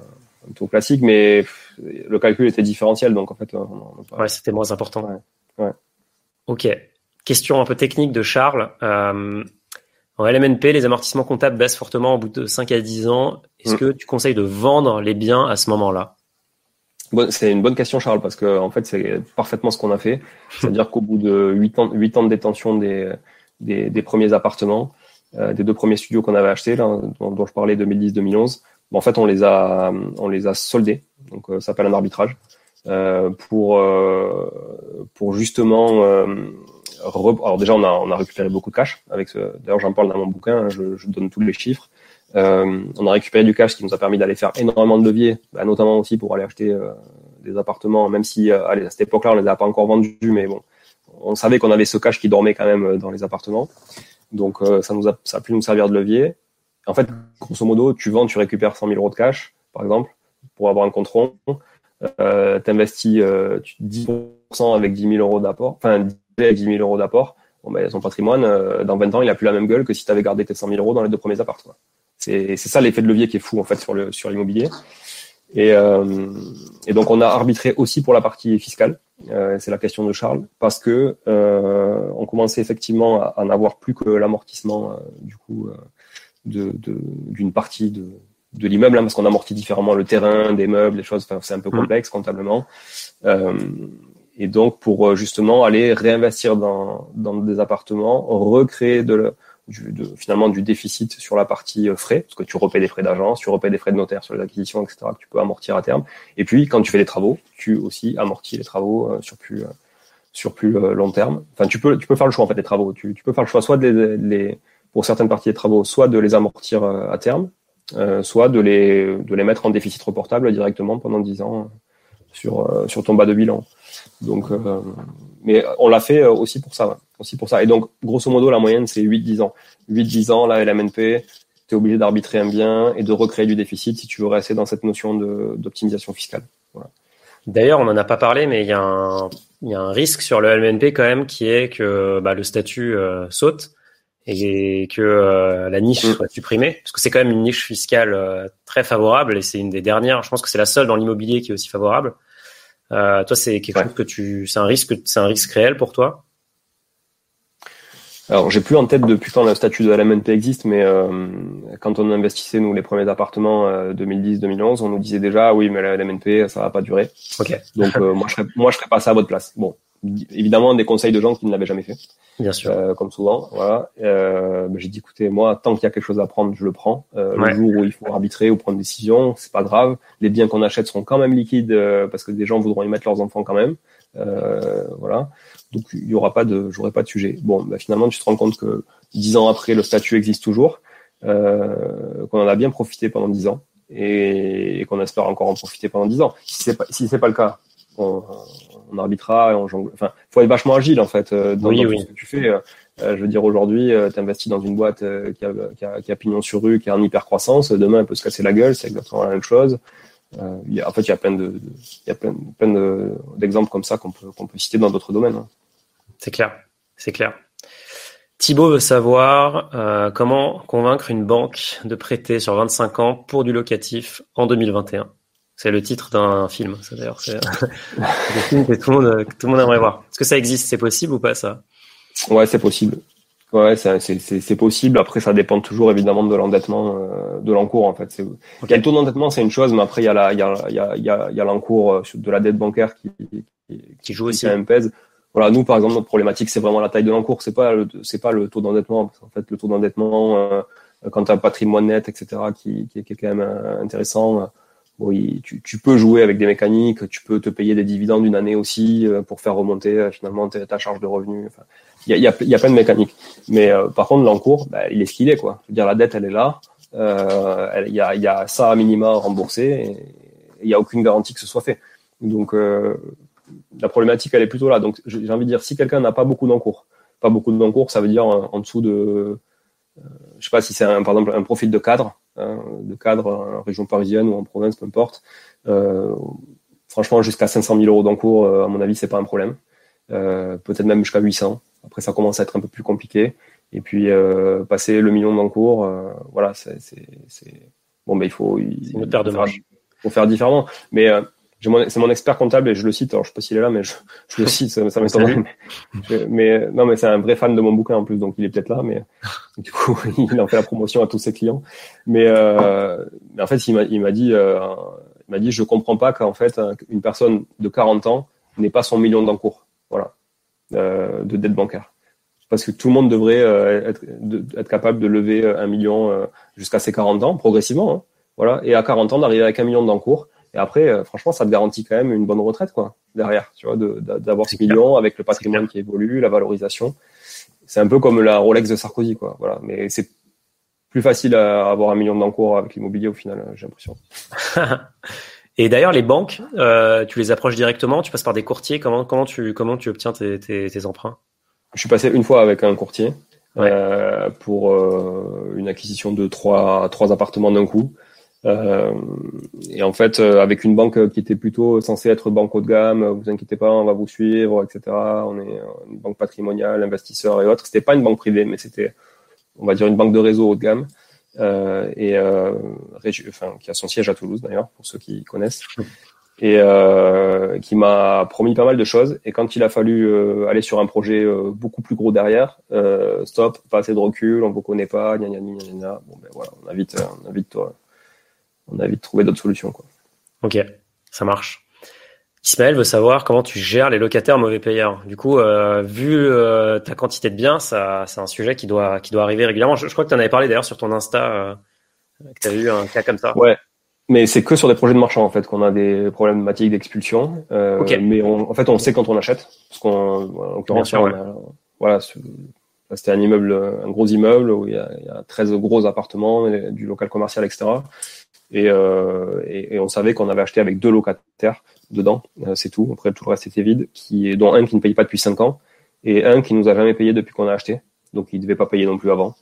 un taux classique, mais le calcul était différentiel, donc en fait, ouais, c'était moins important. Ouais. ouais. Ok. Question un peu technique de Charles. Euh, en LMNP, les amortissements comptables baissent fortement au bout de 5 à 10 ans. Est-ce mm. que tu conseilles de vendre les biens à ce moment-là? C'est une bonne question, Charles, parce que en fait, c'est parfaitement ce qu'on a fait. C'est-à-dire qu'au bout de 8 ans, 8 ans de détention des, des, des premiers appartements, euh, des deux premiers studios qu'on avait achetés, là, dont, je parlais 2010-2011, en fait, on les a, on les a soldés. Donc, euh, ça s'appelle un arbitrage euh, pour, pour justement alors déjà on a, on a récupéré beaucoup de cash avec ce, d'ailleurs j'en parle dans mon bouquin, hein, je, je, donne tous les chiffres. Euh, on a récupéré du cash qui nous a permis d'aller faire énormément de leviers, bah, notamment aussi pour aller acheter euh, des appartements, même si euh, allez, à cette époque-là on les a pas encore vendus, mais bon, on savait qu'on avait ce cash qui dormait quand même euh, dans les appartements, donc ça nous a, ça a pu nous servir de levier. En fait, grosso modo, tu vends, tu récupères 100 000 euros de cash, par exemple, pour avoir un compte rond. Euh, t'investis euh, 10% avec 10 000 euros d'apport, enfin avec 10 000 euros d'apport, bon, ben, son patrimoine, euh, dans 20 ans, il a plus la même gueule que si tu avais gardé tes 100 000 euros dans les deux premiers apparts. C'est ça l'effet de levier qui est fou en fait sur le sur l'immobilier. Et, euh, et, donc on a arbitré aussi pour la partie fiscale. Euh, c'est la question de Charles parce que euh, on commençait effectivement à, n'avoir plus que l'amortissement du coup de d'une partie de de l'immeuble hein, parce qu'on amortit différemment le terrain, des meubles, des choses. C'est un peu mmh. complexe comptablement. Et donc pour justement aller réinvestir dans des appartements, recréer du, finalement du déficit sur la partie euh, frais, parce que tu repaies des frais d'agence, tu repaies des frais de notaire sur les acquisitions, etc., que tu peux amortir à terme. Et puis, quand tu fais des travaux, tu aussi amortis les travaux euh, sur plus, euh, sur plus long terme. Enfin, tu peux, tu peux faire le choix, en fait, des travaux. Tu, peux faire le choix soit pour certaines parties des travaux, soit de les amortir à terme, soit de les, de les mettre en déficit reportable directement pendant 10 ans sur, sur ton bas de bilan. Donc, mais on l'a fait aussi pour ça aussi pour ça. Et donc, grosso modo, la moyenne, c'est 8-10 ans. 8-10 ans, la LMNP, tu es obligé d'arbitrer un bien et de recréer du déficit si tu veux rester dans cette notion d'optimisation fiscale. D'ailleurs, on n'en a pas parlé, mais il y, a un, y a un risque sur le LMNP quand même qui est que bah, le statut euh, saute et que euh, la niche mm. soit supprimée, parce que c'est quand même une niche fiscale euh, très favorable et c'est une des dernières. Je pense que c'est la seule dans l'immobilier qui est aussi favorable. toi, c'est quelque chose que tu, c'est un risque, c'est un risque réel pour toi? Alors, j'ai plus en tête depuis quand le statut de LMNP existe, mais euh, quand on investissait nous les premiers appartements 2010-2011, euh, on nous disait déjà oui, mais la LMNP ça va pas durer. Ok. Donc euh, moi je serais moi je serais passé à votre place. Bon, évidemment des conseils de gens qui ne l'avaient jamais fait. Bien sûr. comme souvent, voilà. Ben, j'ai dit écoutez, moi tant qu'il y a quelque chose à prendre, je le prends. Le jour où il faut arbitrer ou prendre une décision, c'est pas grave. Les biens qu'on achète seront quand même liquides parce que des gens voudront y mettre leurs enfants quand même. voilà. Donc il y aura pas de, j'aurai pas de sujet. Bon, bah, finalement, tu te rends compte que dix ans après, le statut existe toujours, euh, qu'on en a bien profité pendant dix ans et, qu'on espère encore en profiter pendant dix ans. Si c'est pas, si c'est pas le cas, on, on arbitrera et on jongle. Enfin, faut être vachement agile en fait euh, dans, oui, ce que tu fais. Euh, je veux dire, aujourd'hui, euh, tu investis dans une boîte qui a, qui, a, qui, a, pignon sur rue, qui a en hyper croissance. Demain, elle peut se casser la gueule. C'est exactement la même chose. Euh, y a, en fait, il y a plein de, il y a plein, plein d'exemples comme ça qu'on peut, qu'on peut citer dans d'autres domaines. Hein. C'est clair, c'est clair. Thibaut veut savoir euh, comment convaincre une banque de prêter sur 25 ans pour du locatif en 2021. C'est le titre d'un film, ça d'ailleurs. C'est un film que tout le monde, tout le monde aimerait voir. Est-ce que ça existe? C'est possible ou pas ça? Ouais, c'est possible. Ouais, c'est possible. Après, ça dépend toujours évidemment de l'endettement, euh, de l'encours en fait. Okay. Le taux d'endettement, c'est une chose, mais après il y a y y y l'encours euh, de la dette bancaire qui, qui, qui joue aussi. Qui pèse. Voilà, nous par exemple notre problématique c'est vraiment la taille de l'encours, c'est pas c'est pas le taux d'endettement. En fait, le taux d'endettement euh, quand tu as un patrimoine net, etc., qui, qui, est quand même euh, intéressant. Bon, tu, tu, peux jouer avec des mécaniques, tu peux te payer des dividendes d'une année aussi euh, pour faire remonter finalement ta, charge de revenus. Enfin, il y a, y, a, y a plein de mécaniques. Mais par contre, l'encours, bah, il est ce qu'il est. Quoi. Je veux dire, la dette, elle est là. Il y, a, y a ça à minima remboursé et il n'y a aucune garantie que ce soit fait. Donc, la problématique, elle est plutôt là. Donc, j'ai envie de dire, si quelqu'un n'a pas beaucoup d'encours, pas beaucoup d'encours, ça veut dire en, dessous de, euh, je sais pas si c'est par exemple un profil de cadre, hein, de cadre en région parisienne ou en province, peu importe. Euh, franchement, jusqu'à 500 000 euros d'encours, euh, à mon avis, c'est pas un problème. Peut-être même jusqu'à 800. Après, ça commence à être un peu plus compliqué. Et puis, passer le million d'encours, voilà, c'est, bon, mais il faut, il, une marge. faut faire différemment. Mais c'est mon expert comptable et je le cite. Alors je sais pas s'il est là, mais je, je le cite. Ça, ça m'étonnerait. Mais, mais, non, mais c'est un vrai fan de mon bouquin en plus, donc il est peut-être là. Mais du coup, il en fait la promotion à tous ses clients. Mais, euh, mais en fait, il m'a, il m'a dit, euh, il m'a dit, je comprends pas qu'en fait une personne de 40 ans n'ait pas son million d'encours, voilà, euh, de dette bancaire. Parce que tout le monde devrait euh, être, être capable de lever un million euh, jusqu'à ses 40 ans, progressivement. Hein, voilà, et à 40 ans d'arriver avec un million d'encours et après, euh, franchement, ça te garantit quand même une bonne retraite, quoi, derrière, tu vois, d'avoir ce million avec le patrimoine qui évolue, la valorisation. C'est un peu comme la Rolex de Sarkozy, quoi. Voilà. Mais c'est plus facile à avoir un million d'encours avec l'immobilier au final, j'ai l'impression. Et d'ailleurs, les banques, euh, tu les approches directement, tu passes par des courtiers. Comment, comment, tu, comment tu obtiens tes, tes, tes emprunts? Je suis passé une fois avec un courtier euh, pour euh, une acquisition de trois, trois appartements d'un coup. Euh, et en fait, euh, avec une banque qui était plutôt censée être banque haut de gamme, vous inquiétez pas, on va vous suivre, etc. On est une banque patrimoniale, investisseur et autres. C'était pas une banque privée, mais c'était, on va dire, une banque de réseau haut de gamme. et qui a son siège à Toulouse d'ailleurs, pour ceux qui connaissent et euh, qui m'a promis pas mal de choses. Et quand il a fallu euh, aller sur un projet euh, beaucoup plus gros derrière, euh, stop, pas assez de recul, on vous connaît pas, gna gna gna gna. Bon ben voilà, on a vite, on a vite, on a vite trouvé d'autres solutions quoi. Ok, ça marche. Ismaël veut savoir comment tu gères les locataires mauvais payeurs. Du coup, euh, vu ta quantité de biens, ça, c'est un sujet qui doit, qui doit arriver régulièrement. Je, je crois que tu en avais parlé d'ailleurs sur ton Insta, que tu as eu un cas comme ça. Ouais, mais c'est que sur des projets de marchand en fait qu'on a des problématiques d'expulsion. Euh, Mais on, en fait, on sait quand on achète, parce l'occurrence, voilà, c'était un immeuble, un gros immeuble où il y a, il y a 13 gros appartements, du local commercial, etc. Et, euh, et, et on savait qu'on avait acheté avec deux locataires dedans, euh, c'est tout. Après, tout le reste était vide, qui, dont un qui ne paye pas depuis 5 ans et un qui nous a jamais payé depuis qu'on a acheté, donc il devait pas payer non plus avant.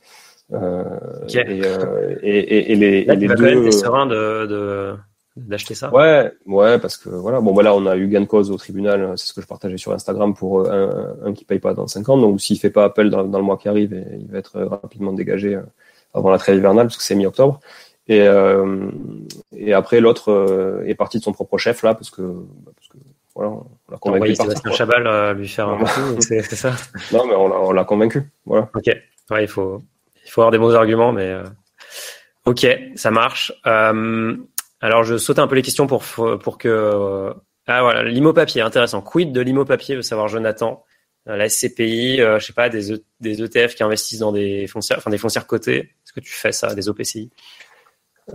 Euh, et, euh, et, et, et, les, Là, les tu vas deux. quand même être serein de, de, d'acheter ça. Ouais, ouais, parce que voilà, bon, voilà, on a eu gain de cause au tribunal, c'est ce que je partageais sur Instagram pour un, un qui paye pas dans 5 ans. Donc, s'il fait pas appel dans, dans le mois qui arrive, il va être rapidement dégagé avant la trêve hivernale, parce que c'est mi-octobre. Et, euh, et après, l'autre euh, est parti de son propre chef là, parce que, parce que voilà, on l'a convaincu. Sébastien. Chabal euh, lui faire un coup, c'est, ça. Non, mais on l'a, on l'a convaincu. Voilà. Ok. Ouais, il faut, il faut avoir des bons arguments, mais ok, ça marche. Euh, alors, je saute un peu les questions pour pour que ah voilà, l'IMO papier, intéressant. Quid de l'IMO papier, veut savoir Jonathan. La SCPI, euh, je sais pas, des, E- des ETF qui investissent dans des foncières, enfin des foncières cotées? Est-ce que tu fais ça, des OPCI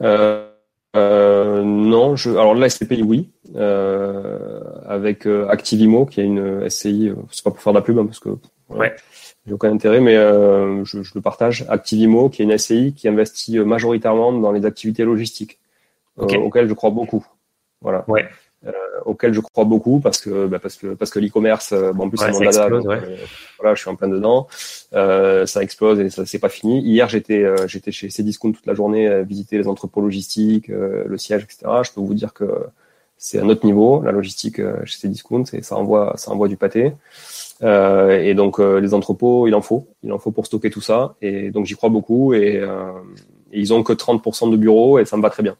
Euh, euh, non, je, alors là, SCPI, oui, euh, avec euh, Activimo, qui est une SCI, euh, c'est pas pour faire de la pub, hein, parce que Ouais. j'ai aucun intérêt, mais euh, je, je le partage. Activimo, qui est une SCI qui investit euh, majoritairement dans les activités logistiques, euh, Ok. auxquelles je crois beaucoup. Voilà. Ouais. Euh, auxquelles je crois beaucoup parce que bah, parce que parce que l'e-commerce, euh, bon, en plus Ouais, c'est mon dada, explose, donc, ouais. euh, voilà, je suis en plein dedans. Euh, ça explose et ça c'est pas fini. Hier j'étais euh, j'étais chez Cdiscount toute la journée, à visiter les entrepôts logistiques, euh, le siège, etc. Je peux vous dire que c'est un autre niveau, la logistique chez Cdiscount et ça envoie ça envoie du pâté. Euh, et donc euh, les entrepôts, il en faut, il en faut pour stocker tout ça. Et donc j'y crois beaucoup et, euh, et ils ont que 30% de bureaux et ça me va très bien.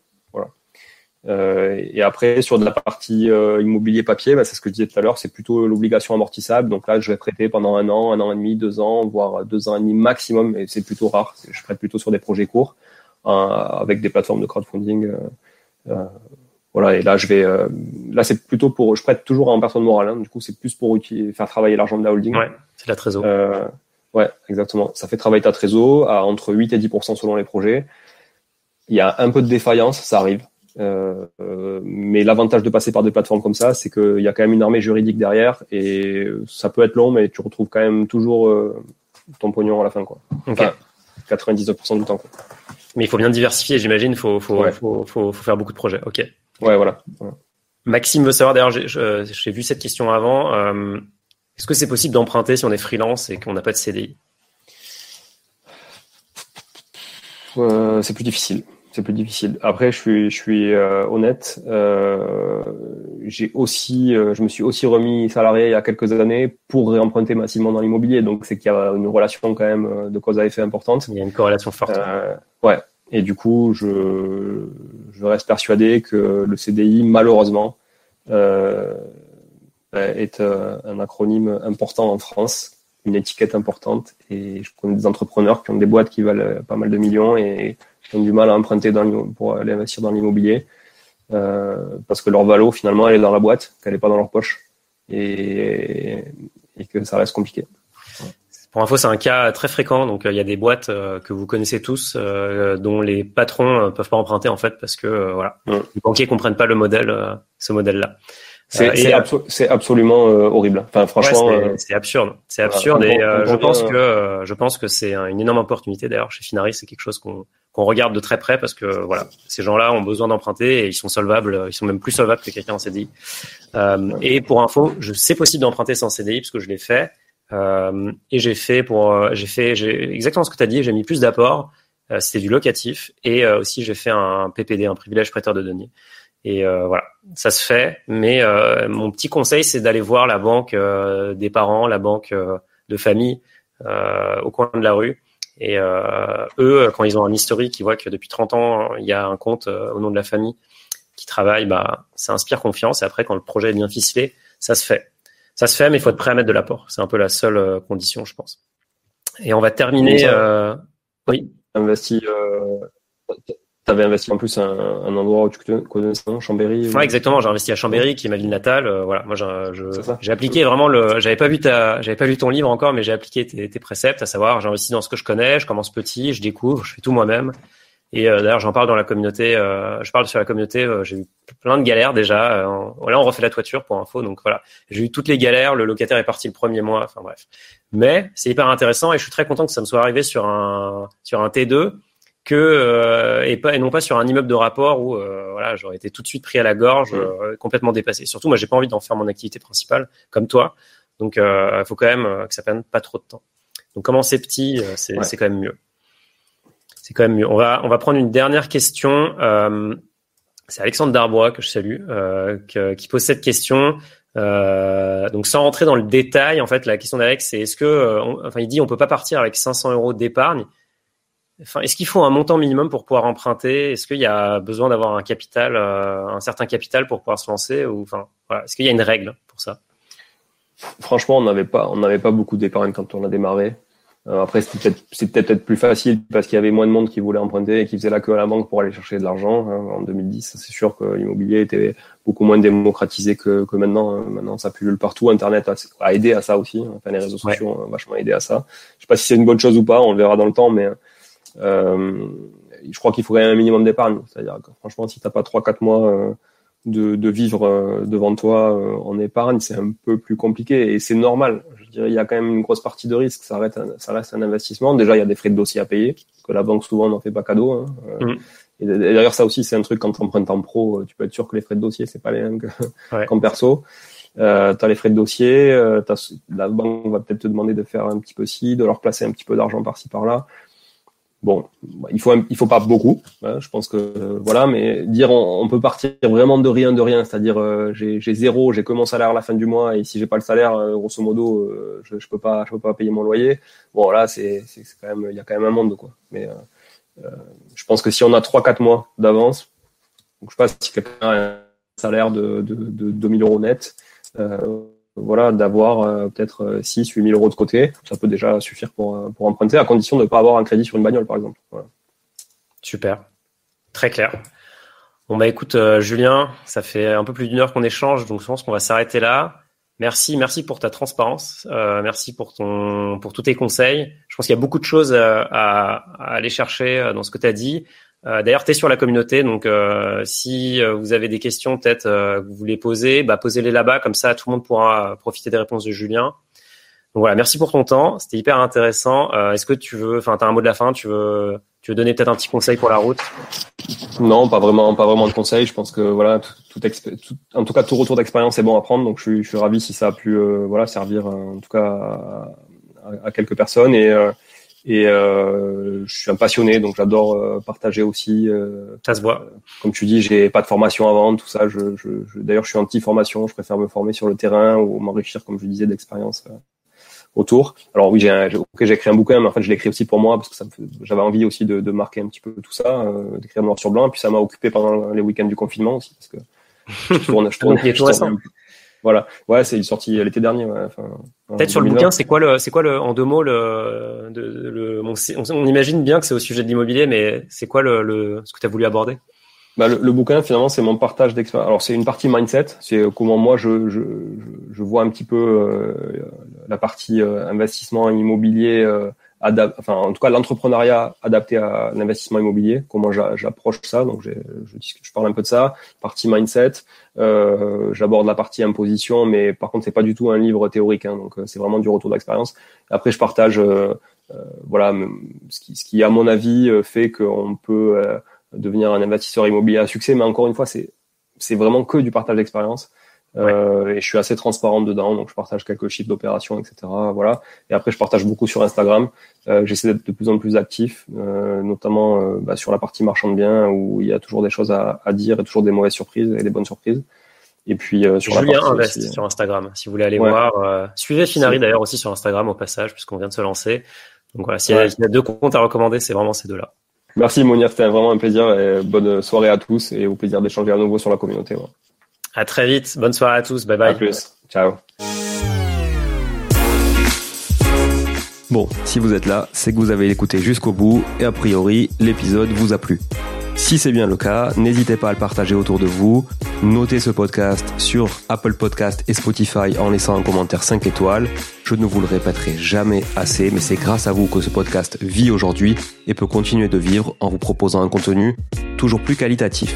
Euh, et après, sur de la partie euh, immobilier papier, bah, c'est ce que je disais tout à l'heure, c'est plutôt l'obligation amortissable. Donc là, je vais prêter pendant un an, un an et demi, deux ans, voire deux ans et demi maximum, et c'est plutôt rare. Je prête plutôt sur des projets courts, euh, avec des plateformes de crowdfunding. euh, voilà, et là, je vais, euh, là, c'est plutôt pour, je prête toujours en personne morale. Hein, du coup, c'est plus pour faire travailler l'argent de la holding. Ouais, c'est la trésor. Euh, ouais, exactement. Ça fait travailler ta trésor à entre 8 et 10% selon les projets. Il y a un peu de défaillance, ça arrive. Euh, euh, mais l'avantage de passer par des plateformes comme ça, c'est qu'il y a quand même une armée juridique derrière et ça peut être long, mais tu retrouves quand même toujours euh, ton pognon à la fin, quoi. Ok. Enfin, 99% du temps. Quoi. Mais il faut bien diversifier, j'imagine. Faut, faut, Ouais. faut, faut, faut faire beaucoup de projets. Ok. Ouais, voilà. voilà. Maxime veut savoir, d'ailleurs, j'ai vu cette question avant. euh, Est-ce que c'est possible d'emprunter si on est freelance et qu'on n'a pas de CDI Euh, c'est plus difficile. C'est plus difficile. Après, je suis, je suis euh, honnête. Euh, j'ai aussi, euh, je me suis aussi remis salarié il y a quelques années pour réemprunter massivement dans l'immobilier. Donc, c'est qu'il y a une relation quand même de cause à effet importante. Il y a une corrélation forte. Ouais. Et du coup, je, je reste persuadé que le CDI, malheureusement, euh, est un acronyme important en France, une étiquette importante. Et je connais des entrepreneurs qui ont des boîtes qui valent pas mal de millions et qui ont du mal à emprunter dans pour aller investir dans l'immobilier euh, parce que leur valo, finalement, elle est dans la boîte, qu'elle n'est pas dans leur poche et, et que ça reste compliqué. Pour info, c'est un cas très fréquent. Donc, euh, il y a des boîtes euh, que vous connaissez tous, euh, dont les patrons peuvent pas emprunter en fait parce que voilà, les banquiers comprennent pas le modèle, ce modèle-là. C'est Euh, c'est abso- c'est absolument euh, horrible. Enfin, franchement, Ouais, c'est- euh, c'est absurde. C'est absurde et on- euh, je pense que euh, je pense que c'est un- une énorme opportunité. D'ailleurs, chez Finari, c'est quelque chose qu'on qu'on regarde de très près parce que voilà, ces gens-là ont besoin d'emprunter et ils sont solvables. Ils sont même plus solvables que quelqu'un en CDI. Euh, et pour info, je sais possible d'emprunter sans CDI parce que je l'ai fait. Euh, et j'ai fait pour j'ai fait j'ai exactement ce que tu as dit. J'ai mis plus d'apport. Euh, C'était du locatif et euh, aussi j'ai fait un PPD, un privilège prêteur de deniers. Et euh, voilà, ça se fait. Mais euh, mon petit conseil, c'est d'aller voir la banque euh, des parents, la banque euh, de famille euh, au coin de la rue Et eux, quand ils ont un historique, ils voient que depuis 30 ans, il y a un compte au nom de la famille qui travaille, bah, ça inspire confiance. Et après, quand le projet est bien ficelé, ça se fait. Ça se fait, mais il faut être prêt à mettre de l'apport. C'est un peu la seule condition, je pense. Et on va terminer. oui. Investi tu avais investi en plus un, un, endroit où tu connaissais, Chambéry Ouais, exactement. J'ai investi à Chambéry, qui est ma ville natale. Euh, voilà, moi, j'ai appliqué vraiment le. J'avais pas vu ta, j'avais pas lu ton livre encore, mais j'ai appliqué tes, tes, préceptes, à savoir, j'investis dans ce que je connais, je commence petit, je découvre, je fais tout moi-même. Et euh, d'ailleurs, j'en parle dans la communauté. Euh, je parle sur la communauté. j'ai eu plein de galères déjà. voilà, on refait la toiture pour info. Donc voilà, j'ai eu toutes les galères. Le locataire est parti le premier mois. Enfin bref. Mais c'est hyper intéressant et je suis très content que ça me soit arrivé sur un sur un T2 que euh, et pas et non pas sur un immeuble de rapport où euh, voilà j'aurais été tout de suite pris à la gorge, mmh. euh, complètement dépassé. Surtout moi j'ai pas envie d'en faire mon activité principale comme toi, donc il faut quand même que ça prenne pas trop de temps. Donc commencer petit, c'est c'est quand même mieux. C'est quand même mieux. On va on va prendre une dernière question. c'est Alexandre Darbois que je salue, qui pose cette question. donc sans rentrer dans le détail, en fait, la question d'Alex, c'est est-ce que, enfin, il dit on peut pas partir avec 500 euros d'épargne est-ce qu'il faut un montant minimum pour pouvoir emprunter? Est-ce qu'il y a besoin d'avoir un capital, euh, un certain capital pour pouvoir se lancer Ou enfin, est-ce qu'il y a une règle pour ça? Franchement, on n'avait pas, on n'avait pas beaucoup d'épargne quand on a démarré. Euh, après, c'était peut-être, plus facile parce qu'il y avait moins de monde qui voulait emprunter et qui faisait la queue à la banque pour aller chercher de l'argent. Hein, en 2010, c'est sûr que l'immobilier était beaucoup moins démocratisé que, que maintenant. Hein. Maintenant, ça pullule partout. Internet a, aidé à ça aussi. Enfin, les réseaux sociaux ont vachement aidé à ça. Je sais pas si c'est une bonne chose ou pas. On le verra dans le temps, mais euh, je crois qu'il faut quand même un minimum d'épargne. C'est-à-dire que franchement, si t'as pas 3-4 mois euh, de, de, vivre euh, devant toi en épargne, c'est un peu plus compliqué et c'est normal. Je dirais, il y a quand même une grosse partie de risque. Ça reste, un, ça reste un investissement. Déjà, il y a des frais de dossier à payer que la banque souvent n'en fait pas cadeau. Hein. Mm. Et d'ailleurs, ça aussi, c'est un truc quand tu empruntes en pro, tu peux être sûr que les frais de dossier, c'est pas les mêmes qu'en perso. Euh, tu as les frais de dossier, euh, la banque va peut-être te demander de faire un petit peu ci, de leur placer un petit peu d'argent par-ci par-là. Bon, il faut il faut pas beaucoup, hein, je pense que voilà, mais dire on, peut partir vraiment de rien de rien, c'est-à-dire euh, j'ai zéro, j'ai que mon salaire à la fin du mois et si j'ai pas le salaire, euh, grosso modo, euh, je, je peux pas je peux pas payer mon loyer. Bon là c'est c'est quand même il y a quand même un monde quoi. Mais je pense que si on a trois quatre mois d'avance, je sais pas si quelqu'un a un salaire de de, de 2000 euros net voilà, d'avoir euh, peut-être 6 8 000 euros de côté. Ça peut déjà suffire pour, euh, pour emprunter, à condition de ne pas avoir un crédit sur une bagnole, par exemple. Super. Très clair. Bon, bah écoute, euh, Julien, ça fait un peu plus d'une heure qu'on échange, donc je pense qu'on va s'arrêter là. Merci, merci pour ta transparence. merci pour ton, pour tous tes conseils. Je pense qu'il y a beaucoup de choses à, à aller chercher dans ce que tu as dit. Euh, d'ailleurs, tu es sur la communauté, donc euh, si euh, vous avez des questions, peut-être que vous voulez poser, bah, posez-les là-bas, comme ça tout le monde pourra profiter des réponses de Julien. Donc voilà, merci pour ton temps, c'était hyper intéressant. Est-ce que tu veux, enfin, tu as un mot de la fin, tu veux, tu veux donner peut-être un petit conseil pour la route? Non, pas vraiment, pas vraiment de conseil. Je pense que voilà, tout, en tout cas, tout retour d'expérience est bon à prendre. Donc je suis, je suis ravi si ça a pu, voilà, servir en tout cas à, à quelques personnes et et euh, je suis un passionné, donc j'adore euh, partager aussi. Euh, ça se voit. Euh, comme tu dis, j'ai pas de formation avant, tout ça. Je, je, je D'ailleurs, je suis anti-formation. Je préfère me former sur le terrain ou m'enrichir, comme je disais, d'expérience euh, autour. Alors oui, j'ai j'ai écrit un bouquin, mais en fait, je l'ai écrit aussi pour moi parce que j'avais envie aussi de, de, marquer un petit peu tout ça, d'écrire noir sur blanc. Et puis ça m'a occupé pendant les week-ends du confinement aussi parce que je tourne, je tourne, je tourne, voilà. Ouais, c'est sorti l'été dernier. Ouais. Enfin, Peut-être sur le bouquin, c'est quoi le, c'est quoi le, en deux mots le, de, le on, on, imagine bien que c'est au sujet de l'immobilier, mais c'est quoi le, le, ce que tu as voulu aborder? Bah, le, le, bouquin, finalement, c'est mon partage d'expérience. Alors, c'est une partie mindset, c'est comment moi je, je, je vois un petit peu euh, la partie euh, investissement immobilier euh, enfin en tout cas l'entrepreneuriat adapté à l'investissement immobilier, comment j'approche ça. Donc je, je parle un peu de ça. Partie mindset, euh, j'aborde la partie imposition, mais par contre c'est pas du tout un livre théorique, hein, donc euh, c'est vraiment du retour d'expérience. Après je partage, euh, euh, voilà, ce qui, ce qui à mon avis fait qu'on peut devenir un investisseur immobilier à succès, mais encore une fois c'est c'est vraiment que du partage d'expérience. Euh, et je suis assez transparent dedans, donc je partage quelques chiffres d'opération, etc. Voilà. Et après, je partage beaucoup sur Instagram. Euh, J'essaie d'être de plus en plus actif, euh, notamment bah, sur la partie marchand de biens où il y a toujours des choses à, à, dire et toujours des mauvaises surprises et des bonnes surprises. Et puis euh, sur Julien la Invest sur Instagram, si vous voulez aller voir. suivez Finari d'ailleurs aussi sur Instagram au passage, puisqu'on vient de se lancer. Donc voilà, s'il y, a deux comptes à recommander, c'est vraiment ces deux-là. Merci Monia, c'était vraiment un plaisir et bonne soirée à tous et au plaisir d'échanger à nouveau sur la communauté. À très vite, bonne soirée à tous, bye bye. À plus, ciao. Bon, si vous êtes là, c'est que vous avez écouté jusqu'au bout et a priori, l'épisode vous a plu. Si c'est bien le cas, n'hésitez pas à le partager autour de vous. Notez ce podcast sur Apple Podcast et Spotify en laissant un commentaire 5 étoiles. Je ne vous le répéterai jamais assez, mais c'est grâce à vous que ce podcast vit aujourd'hui et peut continuer de vivre en vous proposant un contenu toujours plus qualitatif.